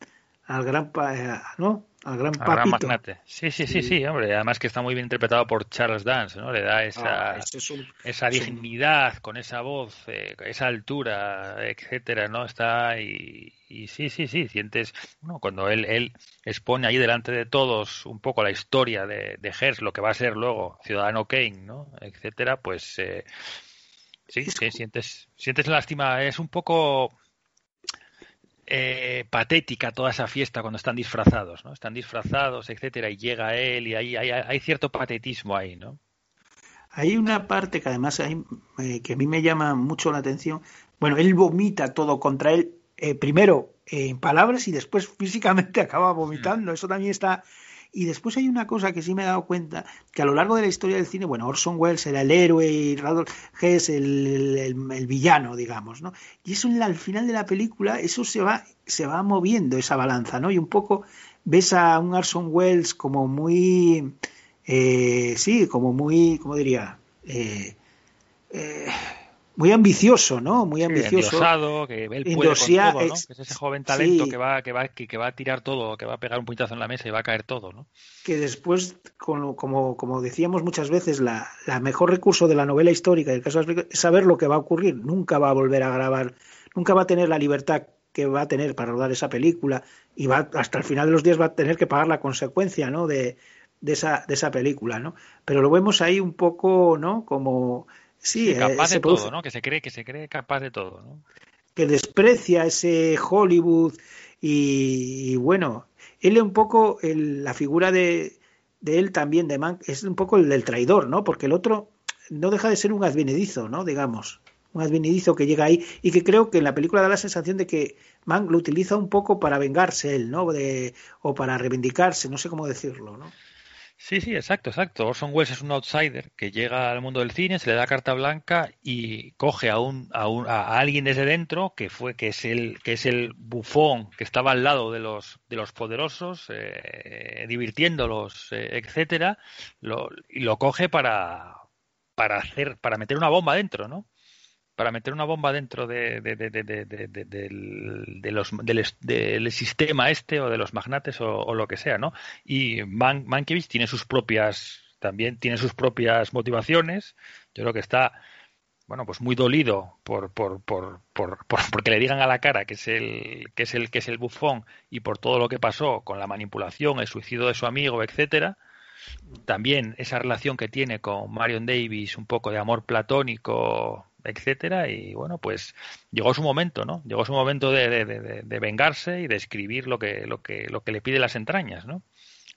[SPEAKER 1] al gran pa- ¿no? Al gran
[SPEAKER 2] Al gran
[SPEAKER 1] papito
[SPEAKER 2] magnate. Sí, sí, sí,
[SPEAKER 1] Sí.
[SPEAKER 2] sí, hombre. Además que está muy bien interpretado por Charles Dance, ¿no? Le da esa,
[SPEAKER 1] Ah, ese es un-
[SPEAKER 2] esa
[SPEAKER 1] es un-
[SPEAKER 2] dignidad, con esa voz, eh, esa altura, etcétera, ¿no? Está y, y sí, sí, sí, sientes, bueno, cuando él, él expone ahí delante de todos un poco la historia de, de lo que va a ser luego Ciudadano Kane, ¿no? Etcétera, pues eh, sí, sí, sientes, sientes lástima, es un poco eh, patética toda esa fiesta cuando están disfrazados, ¿no? Están disfrazados, etcétera, y llega él y hay, hay, hay cierto patetismo ahí, ¿no?
[SPEAKER 1] Hay una parte que además hay, eh, que a mí me llama mucho la atención. Bueno, él vomita todo contra él, eh, primero eh, en palabras y después físicamente (laughs) acaba vomitando. Eso también está. Y después hay una cosa que sí me he dado cuenta, que a lo largo de la historia del cine, bueno, Orson Welles era el héroe y Randolph Hess el, el, el- villano, digamos, ¿no? Y eso al final de la película, eso se va, se va moviendo esa balanza, ¿no? Y un poco ves a un Orson Welles como muy, eh, sí, como muy, ¿cómo diría? Eh, eh, muy ambicioso, ¿no? Muy ambicioso.
[SPEAKER 2] endiosado, que él puede con todo, ¿no?
[SPEAKER 1] ex-
[SPEAKER 2] Que es ese joven talento
[SPEAKER 1] sí.
[SPEAKER 2] que va, que va, que, va a tirar todo, que va a pegar un puñetazo en la mesa y va a caer todo, ¿no?
[SPEAKER 1] que después, como, como decíamos muchas veces, la, la mejor recurso de la novela histórica, del caso es saber lo que va a ocurrir. Nunca va a volver a grabar, nunca va a tener la libertad que va a tener para rodar esa película y va hasta el final de los días va a tener que pagar la consecuencia, ¿no? De, de esa, de esa película, ¿no? Pero lo vemos ahí un poco, ¿no? Como sí, eh,
[SPEAKER 2] capaz
[SPEAKER 1] se
[SPEAKER 2] de
[SPEAKER 1] produce-
[SPEAKER 2] todo, ¿no? Que se cree, que se cree capaz de todo, ¿no?
[SPEAKER 1] que desprecia ese Hollywood y, y bueno, él es un poco el- la figura de, de él también, de Mank, es un poco el del traidor, ¿no? Porque el otro no deja de ser un advenedizo, ¿no? Digamos, un advenedizo que llega ahí y que creo que en la película da la sensación de que Mank lo utiliza un poco para vengarse él, ¿no? De, o para reivindicarse, no sé cómo decirlo, ¿no?
[SPEAKER 2] Sí, sí, exacto, exacto. Orson Welles es un outsider que llega al mundo del cine, se le da carta blanca y coge a un, a un a alguien desde dentro que fue que es el que es el bufón que estaba al lado de los de los poderosos, eh, divirtiéndolos, eh, etcétera, lo, y lo coge para para hacer para meter una bomba dentro, ¿no? Para meter una bomba dentro de, los, del, sistema este o de los magnates o, lo que sea, ¿no? Y Man, Mankiewicz tiene sus propias, también tiene sus propias motivaciones. Yo creo que está, bueno, pues muy dolido por, por, por, por- porque le digan a la cara que es el, que es el, que es el bufón y por todo lo que pasó con la manipulación, el suicidio de su amigo, etcétera también esa relación que tiene con Marion Davis, un poco de amor platónico, etcétera, y bueno, pues llegó su momento, ¿no? Llegó su momento de, vengarse y de escribir lo que, lo que, lo que le pide las entrañas, ¿no?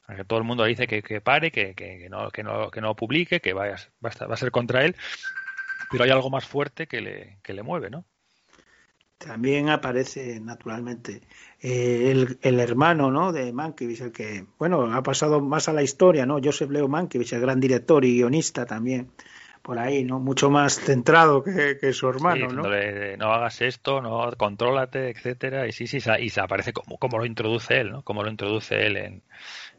[SPEAKER 2] Aunque todo el mundo dice que, que pare, que, que, que no, que, no, que no publique, que vaya, va, a va a ser contra él, pero hay algo más fuerte que le, que le mueve, ¿no?
[SPEAKER 1] También aparece naturalmente eh, el, el hermano ¿no? de Mankiewicz, el que, bueno, ha pasado más a la historia, ¿no? Joseph Leo Mankiewicz, el gran director y guionista también. Por ahí, ¿no? Mucho más centrado que, que su hermano,
[SPEAKER 2] Sí,
[SPEAKER 1] ¿no?
[SPEAKER 2] no hagas esto, no contrólate, etcétera, y sí, sí, y se aparece como, como lo introduce él, ¿no? Como lo introduce él en,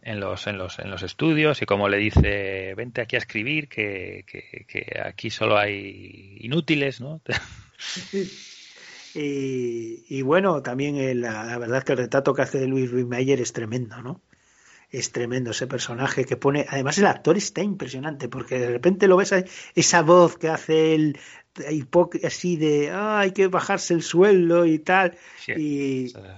[SPEAKER 2] en los, en los, en los estudios y como le dice, vente aquí a escribir, que, que, que aquí solo hay inútiles, ¿no? (laughs)
[SPEAKER 1] Y, y bueno, también el- la, la verdad es que el retrato que hace de Luis Ruiz Mayer es tremendo, ¿no? Es tremendo ese personaje que pone. Además, el actor está impresionante porque de repente lo ves ahí, esa voz que hace hipó- así de "Ah, hay que bajarse el sueldo y tal.
[SPEAKER 2] Sí,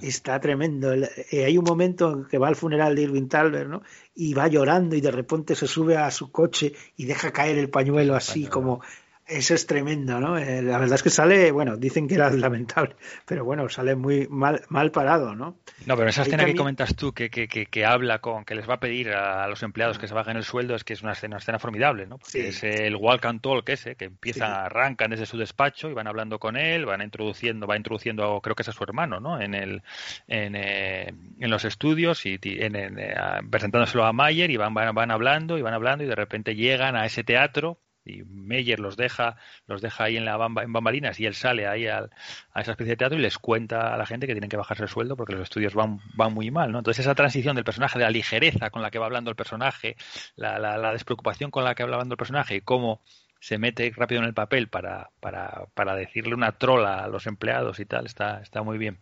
[SPEAKER 1] y está tremendo. El- eh, hay un momento en que va al funeral de Irving Talbert, ¿no? Y va llorando y de repente se sube a su coche y deja caer el pañuelo así
[SPEAKER 2] pañuelo.
[SPEAKER 1] como. Eso es tremendo, ¿no? Eh, la verdad es que sale, bueno, dicen que era (laughs) lamentable, pero bueno, sale muy mal, mal parado, ¿no?
[SPEAKER 2] No, pero esa escena que comentas tú, que, que, que, que habla con, que les va a pedir a los empleados que se bajen el sueldo, es que es una escena, una escena formidable, ¿no? Porque
[SPEAKER 1] Sí.
[SPEAKER 2] es el walk and talk ese, que empiezan,
[SPEAKER 1] Sí.
[SPEAKER 2] arrancan desde su despacho y van hablando con él, van introduciendo, va introduciendo, creo que es a su hermano, ¿no? En el, en, eh, en los estudios y en, en, eh, presentándoselo a Mayer y van, van, van hablando y van hablando y de repente llegan a ese teatro y Meyer los deja los deja ahí en la en bambalinas y él sale ahí al- a esa especie de teatro y les cuenta a la gente que tienen que bajarse el sueldo porque los estudios van, van muy mal, ¿no? Entonces esa transición del personaje, de la ligereza con la que va hablando el personaje, la, la, la despreocupación con la que va hablando el personaje y cómo se mete rápido en el papel para, para, para decirle una trola a los empleados y tal, está, está muy bien.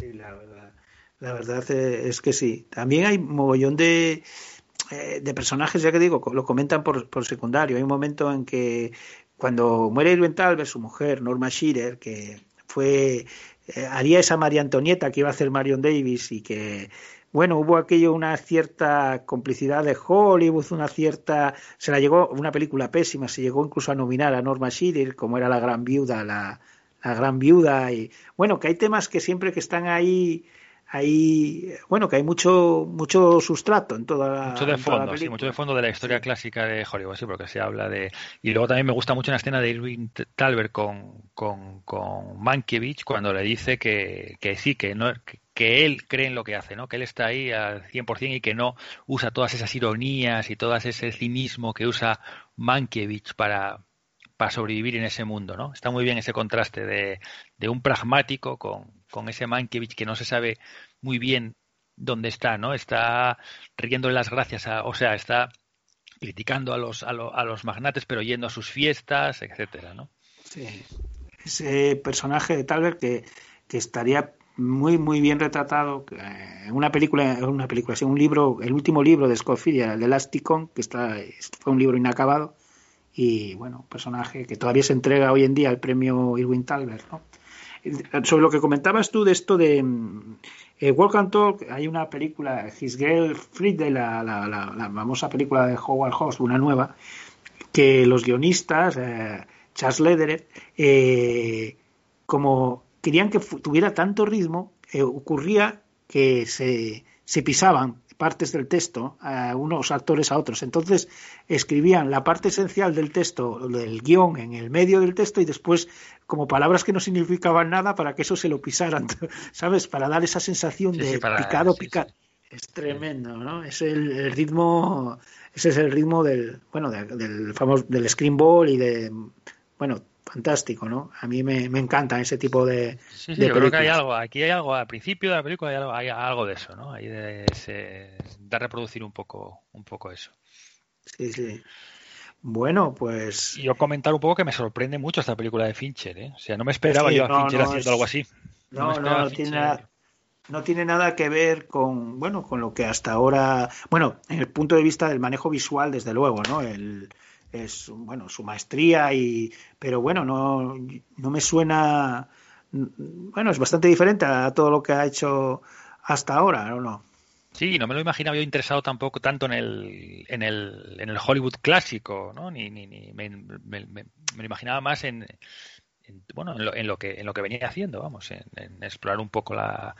[SPEAKER 1] Sí, la verdad, la verdad eh, es que sí. También hay mogollón de, eh, de personajes, ya que digo, lo comentan por, por secundario. Hay un momento en que cuando muere Irving Talbot, su mujer, Norma Shearer, que fue, eh, haría esa María Antonieta que iba a hacer Marion Davis y que, bueno, hubo aquello, una cierta complicidad de Hollywood, una cierta, se la llegó, una película pésima, se llegó incluso a nominar a Norma Shearer, como era la gran viuda, la, la gran viuda y bueno que hay temas que siempre que están ahí ahí bueno que hay mucho mucho sustrato en toda la,
[SPEAKER 2] Mucho de
[SPEAKER 1] la
[SPEAKER 2] fondo, sí, mucho de fondo de la historia clásica de Hollywood, sí, porque se habla de... Y luego también me gusta mucho una escena de Irving Talbert con, con, con Mankiewicz cuando le dice que, que sí, que no que, que él cree en lo que hace, ¿no? Que él está ahí al 100% y que no usa todas esas ironías y todo ese cinismo que usa Mankiewicz para, para sobrevivir en ese mundo, ¿no? Está muy bien ese contraste de, de un pragmático con, con ese Mankiewicz que no se sabe muy bien dónde está, ¿no? Está riéndole las gracias, a, o sea, está criticando a los, a, a los magnates, pero yendo a sus fiestas, etcétera, ¿no?
[SPEAKER 1] Sí. ese personaje de Talbert que, estaría muy muy bien retratado eh, en una película una película sí, un libro el último libro de Scott Fitzgerald de Elasticon que está fue un libro inacabado y bueno personaje que todavía se entrega hoy en día el premio Irwin Talbert ¿no? Sobre lo que comentabas tú de esto de mm, eh, Walk and Talk, hay una película, His Girl Friday, la, la, la, la famosa película de Howard Hawks, una nueva, que los guionistas, eh, Charles Lederer, eh, como querían que tuviera tanto ritmo, eh, ocurría que se, se pisaban partes del texto a unos actores a otros. Entonces escribían la parte esencial del texto, del guion, en el medio del texto y después como palabras que no significaban nada para que eso se lo pisaran, (laughs) ¿sabes? Para dar esa sensación
[SPEAKER 2] Sí,
[SPEAKER 1] de
[SPEAKER 2] sí, para-
[SPEAKER 1] picado,
[SPEAKER 2] sí,
[SPEAKER 1] picado. Es tremendo, ¿no? Es el, el ritmo, ese es el ritmo del, bueno, de- del famoso, del screen ball y de, bueno, fantástico, ¿no? A mí me, me encanta ese tipo de,
[SPEAKER 2] Sí, sí,
[SPEAKER 1] de
[SPEAKER 2] yo creo que hay algo, aquí hay algo, al principio de la película hay algo, hay algo de eso, ¿no? Hay de, ese- de reproducir un poco, un poco eso.
[SPEAKER 1] Sí, sí. Bueno, pues
[SPEAKER 2] yo comentar un poco que me sorprende mucho esta película de Fincher, ¿eh? O sea, no me esperaba
[SPEAKER 1] Sí,
[SPEAKER 2] yo a
[SPEAKER 1] no,
[SPEAKER 2] Fincher
[SPEAKER 1] no,
[SPEAKER 2] haciendo
[SPEAKER 1] es-
[SPEAKER 2] algo así.
[SPEAKER 1] no, no,
[SPEAKER 2] a
[SPEAKER 1] no tiene nada, no tiene nada que ver con, bueno, con lo que hasta ahora, bueno, en el punto de vista del manejo visual, desde luego, ¿no? El, es, bueno, su maestría y, pero bueno, no, no me suena, bueno, es bastante diferente a todo lo que ha hecho hasta ahora, ¿no? no?
[SPEAKER 2] Sí, no me lo imaginaba yo interesado tampoco tanto en el, en el, en el Hollywood clásico, ¿no? Ni, ni, ni me, me- me- me lo imaginaba más en, en- bueno, en lo, en lo que en lo que venía haciendo, vamos, en, en explorar un poco la,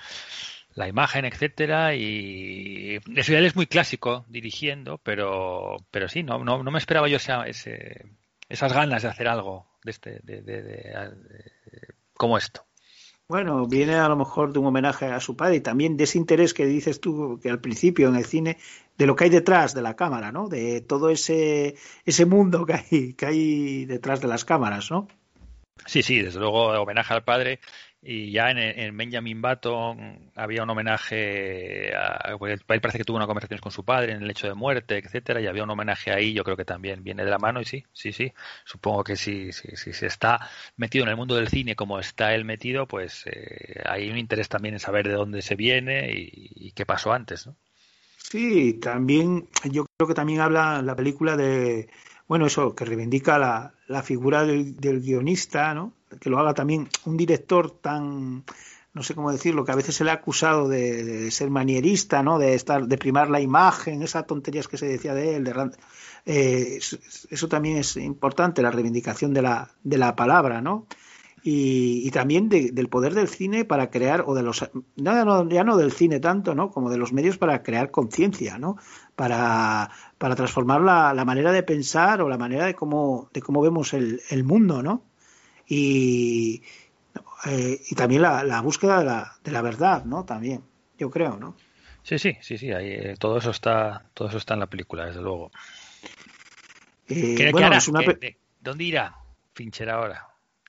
[SPEAKER 2] la imagen, etcétera, y eso ya él es muy clásico dirigiendo, pero, pero sí, no, no, no me esperaba yo esa, ese, esas ganas de hacer algo de este, de, de- de- de- como esto.
[SPEAKER 1] Bueno, viene a lo mejor de un homenaje a su padre y también de ese interés que dices tú que al principio en el cine de lo que hay detrás de la cámara, ¿no? De todo ese ese mundo que hay que hay detrás de las cámaras, ¿no?
[SPEAKER 2] Sí, sí, desde luego homenaje al padre y ya en, en Benjamin Button había un homenaje a, pues, él parece que tuvo una conversación con su padre en el hecho de muerte, etcétera, y había un homenaje ahí, yo creo que también viene de la mano y sí, sí, sí, supongo que si sí, sí, sí, se está metido en el mundo del cine como está él metido, pues eh, hay un interés también en saber de dónde se viene y, y qué pasó antes, ¿no?
[SPEAKER 1] Sí, también yo creo que también habla la película de bueno, eso, que reivindica la, la figura del, del, guionista, ¿no? Que lo haga también un director tan, no sé cómo decirlo, que a veces se le ha acusado de, ser manierista, ¿no? De estar, de primar la imagen, esas tonterías que se decía de él, de, eh, eso también es importante, la reivindicación de la, de la palabra, ¿no? Y, también de, del poder del cine para crear, o de los, ya no, ya no del cine tanto, ¿no? Como de los medios para crear conciencia, ¿no? Para, para transformar la, la, manera de pensar o la manera de cómo, de cómo vemos el, el mundo, ¿no? Y, eh, y también la, la búsqueda de la, de la, verdad, ¿no? También, yo creo, ¿no?
[SPEAKER 2] Sí, sí, sí, sí, ahí, eh, todo eso está, todo eso está en la película, desde luego.
[SPEAKER 1] Eh,
[SPEAKER 2] ¿Qué,
[SPEAKER 1] bueno,
[SPEAKER 2] qué
[SPEAKER 1] es una
[SPEAKER 2] ¿Qué, ¿Dónde irá Fincher ahora?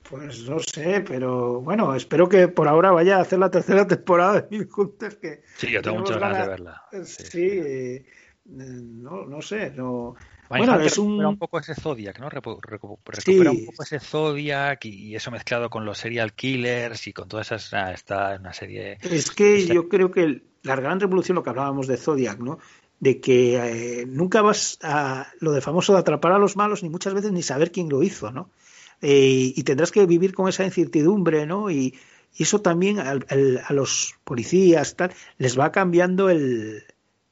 [SPEAKER 1] Pues no sé, pero bueno, espero que por ahora vaya a hacer la tercera temporada de Mil Hunters. Que
[SPEAKER 2] sí, yo tengo muchas ganas de verla.
[SPEAKER 1] Sí, sí eh, no, no sé, no.
[SPEAKER 2] Bueno, es un... recupera un poco ese Zodiac, ¿no? Recupera sí. un poco ese Zodiac y eso mezclado con los serial killers y con todas esas. Ah, está una serie.
[SPEAKER 1] Es que está... yo creo que la gran revolución, lo que hablábamos de Zodiac, ¿no? De que eh, nunca vas a lo de famoso de atrapar a los malos, ni muchas veces ni saber quién lo hizo, ¿no? Eh, y tendrás que vivir con esa incertidumbre, ¿no? Y, y eso también al, a los policías tal les va cambiando el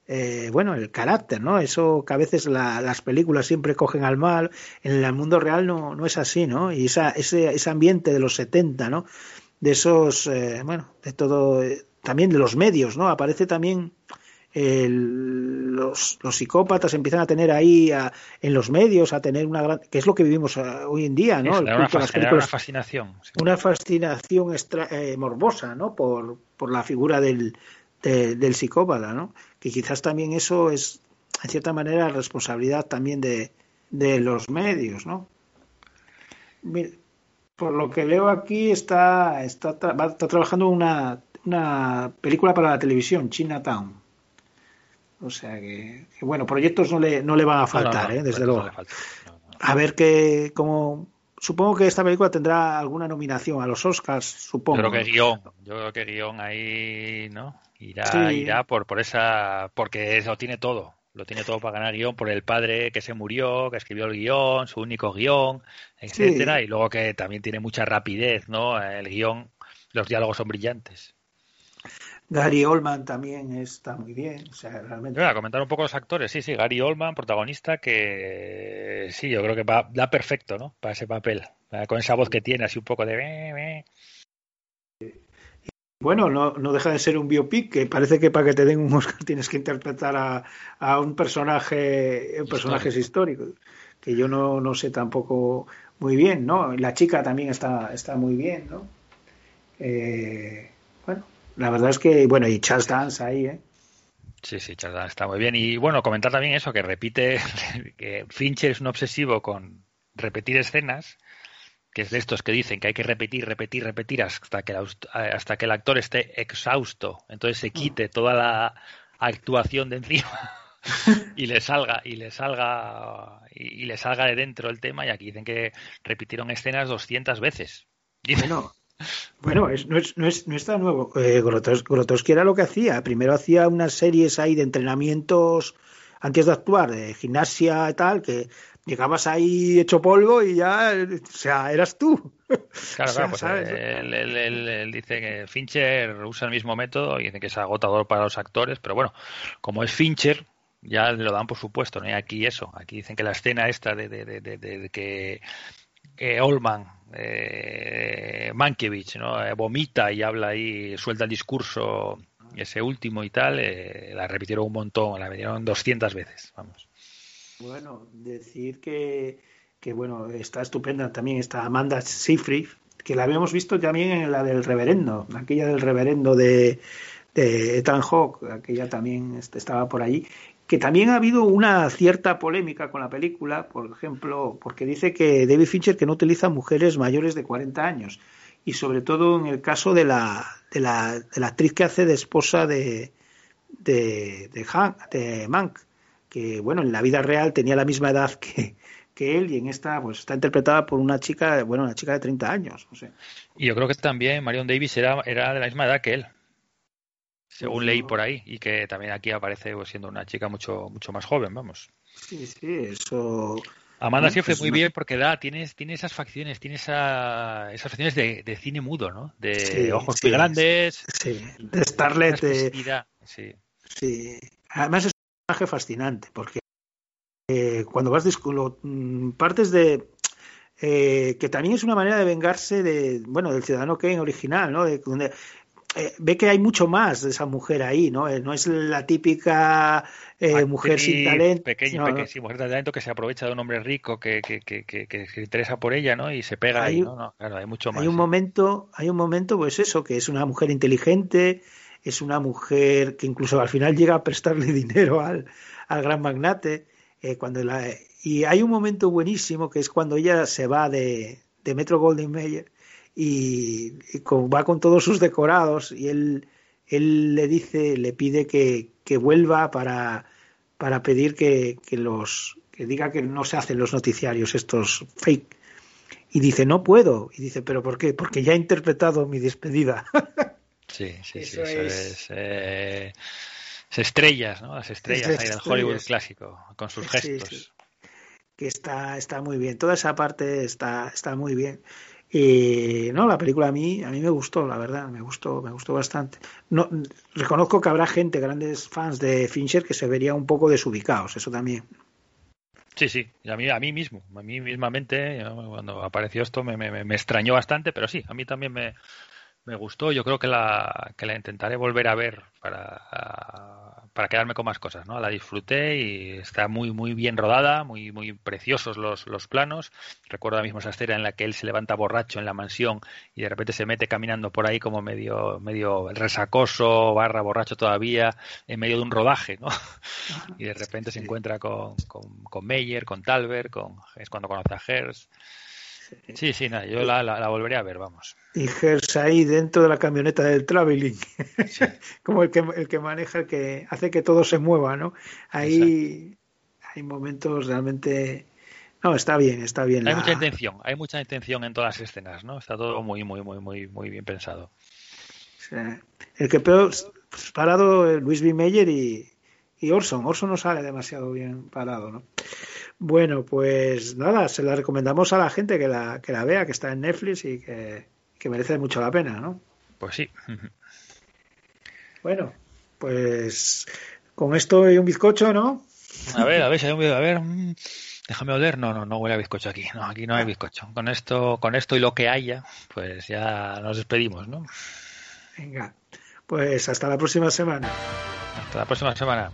[SPEAKER 1] eh, bueno el carácter, ¿no? Eso que a veces la, las películas siempre cogen al mal, en el mundo real no, no es así, ¿no? Y esa, ese, ese ambiente de los 70, ¿no? De esos, eh, bueno, de todo, eh, también de los medios, ¿no? Aparece también el, los, los, psicópatas empiezan a tener ahí a, en los medios a tener una gran que es lo que vivimos a, hoy en día no
[SPEAKER 2] una, películas, una, fascinación
[SPEAKER 1] sí. una fascinación extra, eh, morbosa no por, por la figura del, de, del psicópata no que quizás también eso es en cierta manera responsabilidad también de, de los medios no Mira, por lo que leo aquí está está, está trabajando una una película para la televisión Chinatown o sea que, que, bueno, proyectos no le, no le van a faltar, no, no, ¿eh? desde luego. A ver que, como. Supongo que esta película tendrá alguna nominación a los Oscars, supongo.
[SPEAKER 2] Yo creo que guion, yo creo que guion ahí, ¿no? Irá, sí. irá por, por esa. Porque lo tiene todo. Lo tiene todo para ganar guion por el padre que se murió, que escribió el guion, su único guion, etcétera, sí. y luego que también tiene mucha rapidez, ¿no? El guion, los diálogos son brillantes.
[SPEAKER 1] Gary Oldman también está muy bien. O sea, realmente...
[SPEAKER 2] Voy a comentar un poco los actores. Sí, sí, Gary Oldman, protagonista, que sí, yo creo que va, da perfecto, ¿no? Para ese papel. Con esa voz que tiene, así un poco de.
[SPEAKER 1] Bueno, no, no deja de ser un biopic que parece que para que te den un Oscar (laughs) tienes que interpretar a, a un personaje, un personajes históricos, que yo no, no sé tampoco muy bien, ¿no? La chica también está, está muy bien, ¿no? Eh, bueno, la verdad es que, bueno, y Charles Dance ahí, ¿eh?
[SPEAKER 2] Sí, sí, Charles Dance está muy bien. Y bueno, comentar también eso, que repite, (laughs) que Fincher es un obsesivo con repetir escenas, que es de estos que dicen que hay que repetir, repetir, repetir hasta que, hasta que el actor esté exhausto, entonces se quite toda la actuación de encima (laughs) y le salga y le salga y, le salga de dentro el tema y aquí dicen que repitieron escenas 200 veces.
[SPEAKER 1] Dicen. Bueno, es, no, es, no, es, no está nuevo. Eh, Grotowski era lo que hacía. Primero hacía unas series ahí de entrenamientos antes de actuar, de gimnasia y tal, que llegabas ahí hecho polvo y ya, o sea, eras tú. (laughs)
[SPEAKER 2] Claro, o sea, claro, pues él, él, él, él, dice que Fincher usa el mismo método y dice que es agotador para los actores, pero bueno, como es Fincher, ya lo dan por supuesto, ¿no? Y aquí eso, aquí dicen que la escena esta de, de, de, de que eh, Olman, eh, Mankiewicz, ¿no? Eh, vomita y habla ahí, suelta el discurso, ese último y tal, eh, la repitieron un montón, la repitieron 200 veces, vamos.
[SPEAKER 1] Bueno, decir que, que bueno, está estupenda también está Amanda Seyfried, que la habíamos visto también en la del reverendo, aquella del reverendo de, de Ethan Hawke, aquella también este, estaba por allí, que también ha habido una cierta polémica con la película, por ejemplo, porque dice que David Fincher que no utiliza mujeres mayores de 40 años, y sobre todo en el caso de la, de la, de la actriz que hace de esposa de, de, de, Han- de Mank, que bueno, en la vida real tenía la misma edad que, que él y en esta pues está interpretada por una chica, bueno, una chica de 30 años, no sé.
[SPEAKER 2] Y yo creo que también Marion Davis era, era de la misma edad que él, según leí por ahí, y que también aquí aparece pues, siendo una chica mucho, mucho más joven, vamos.
[SPEAKER 1] Sí, sí, eso
[SPEAKER 2] Amanda
[SPEAKER 1] Bueno,
[SPEAKER 2] Seyfried
[SPEAKER 1] pues
[SPEAKER 2] muy
[SPEAKER 1] no-
[SPEAKER 2] bien porque da, tienes, tiene esas facciones, tiene esa, esas facciones de, de cine mudo, ¿no? De
[SPEAKER 1] Sí,
[SPEAKER 2] ojos
[SPEAKER 1] sí,
[SPEAKER 2] muy grandes,
[SPEAKER 1] sí, de Starlet, de-
[SPEAKER 2] sí.
[SPEAKER 1] Sí, además personaje fascinante porque eh, cuando vas discu- mm, partes de eh, que también es una manera de vengarse de bueno del ciudadano Kane original, ¿no? De- donde eh, ve que hay mucho más de esa mujer ahí, ¿no? Eh, no es la típica eh, mujer sin
[SPEAKER 2] Actriz
[SPEAKER 1] talento.
[SPEAKER 2] Pequeña,
[SPEAKER 1] no,
[SPEAKER 2] peque-
[SPEAKER 1] no.
[SPEAKER 2] sí, mujer de talento que se aprovecha de un hombre rico que, que, que, que, que se interesa por ella, ¿no? Y se pega
[SPEAKER 1] Hay
[SPEAKER 2] ahí, ¿no? No, claro, hay mucho más.
[SPEAKER 1] Hay un
[SPEAKER 2] sí.
[SPEAKER 1] momento, hay un momento, pues eso, que es una mujer inteligente, es una mujer que incluso al final llega a prestarle (laughs) dinero al, al gran magnate. eh, cuando la, y hay un momento buenísimo que es cuando ella se va de, de Metro Golden Mayer y, va con todos sus decorados y él, él le dice, le pide que, que vuelva para, para pedir que, que los que diga que no se hacen los noticiarios estos fake y dice, no puedo. Y dice, ¿pero por qué? Porque ya he interpretado mi despedida. (laughs)
[SPEAKER 2] Sí, sí, sí,
[SPEAKER 1] Eso es-
[SPEAKER 2] es. eh, las estrellas, ¿no? Las estrellas
[SPEAKER 1] las
[SPEAKER 2] ahí del. Hollywood clásico, con sus
[SPEAKER 1] Sí,
[SPEAKER 2] gestos.
[SPEAKER 1] sí. que está, está muy bien. Toda esa parte está, está muy bien. Y no, la película a mí, a mí me gustó, la verdad, me gustó, me gustó bastante. No, reconozco que habrá gente, grandes fans de Fincher, que se vería un poco desubicados, eso también.
[SPEAKER 2] Sí, sí, a mí, a mí mismo, a mí mismamente, cuando apareció esto me, me, me extrañó bastante, pero sí, a mí también me, me gustó. Yo creo que la, que la intentaré volver a ver para, para quedarme con más cosas, ¿no? La disfruté y está muy, muy bien rodada, muy, muy preciosos los, los planos. Recuerdo ahora mismo esa escena en la que él se levanta borracho en la mansión y de repente se mete caminando por ahí como medio, medio resacoso, barra borracho todavía, en medio de un rodaje, ¿no? (laughs) Y de repente se encuentra con, con, con Meyer, con Talbert, con, es cuando conoce a Hers. Sí, sí, nada, yo la, la, la volveré a ver, vamos.
[SPEAKER 1] Y Gers ahí dentro de la camioneta del traveling, (laughs) como el que, el que maneja, el que hace que todo se mueva, ¿no? Ahí hay momentos realmente... No, está bien, está bien.
[SPEAKER 2] Hay
[SPEAKER 1] la-
[SPEAKER 2] mucha intención, hay mucha intención en todas las escenas, ¿no? Está todo muy, muy, muy, muy, muy bien pensado.
[SPEAKER 1] El que peor pues, parado es Luis B. Meyer y, y Orson. Orson no sale demasiado bien parado, ¿no? Bueno, pues nada, se la recomendamos a la gente que la, que la vea, que está en Netflix y que, que merece mucho la pena, ¿no?
[SPEAKER 2] Pues sí.
[SPEAKER 1] Bueno, pues con esto y un bizcocho, ¿no?
[SPEAKER 2] A ver, a ver, si hay un video, a ver, mm, déjame oler. No, no, no huele a bizcocho aquí. No, aquí no hay bizcocho. Con esto, con esto y lo que haya, pues ya nos despedimos, ¿no?
[SPEAKER 1] Venga, pues hasta la próxima semana.
[SPEAKER 2] Hasta la próxima semana.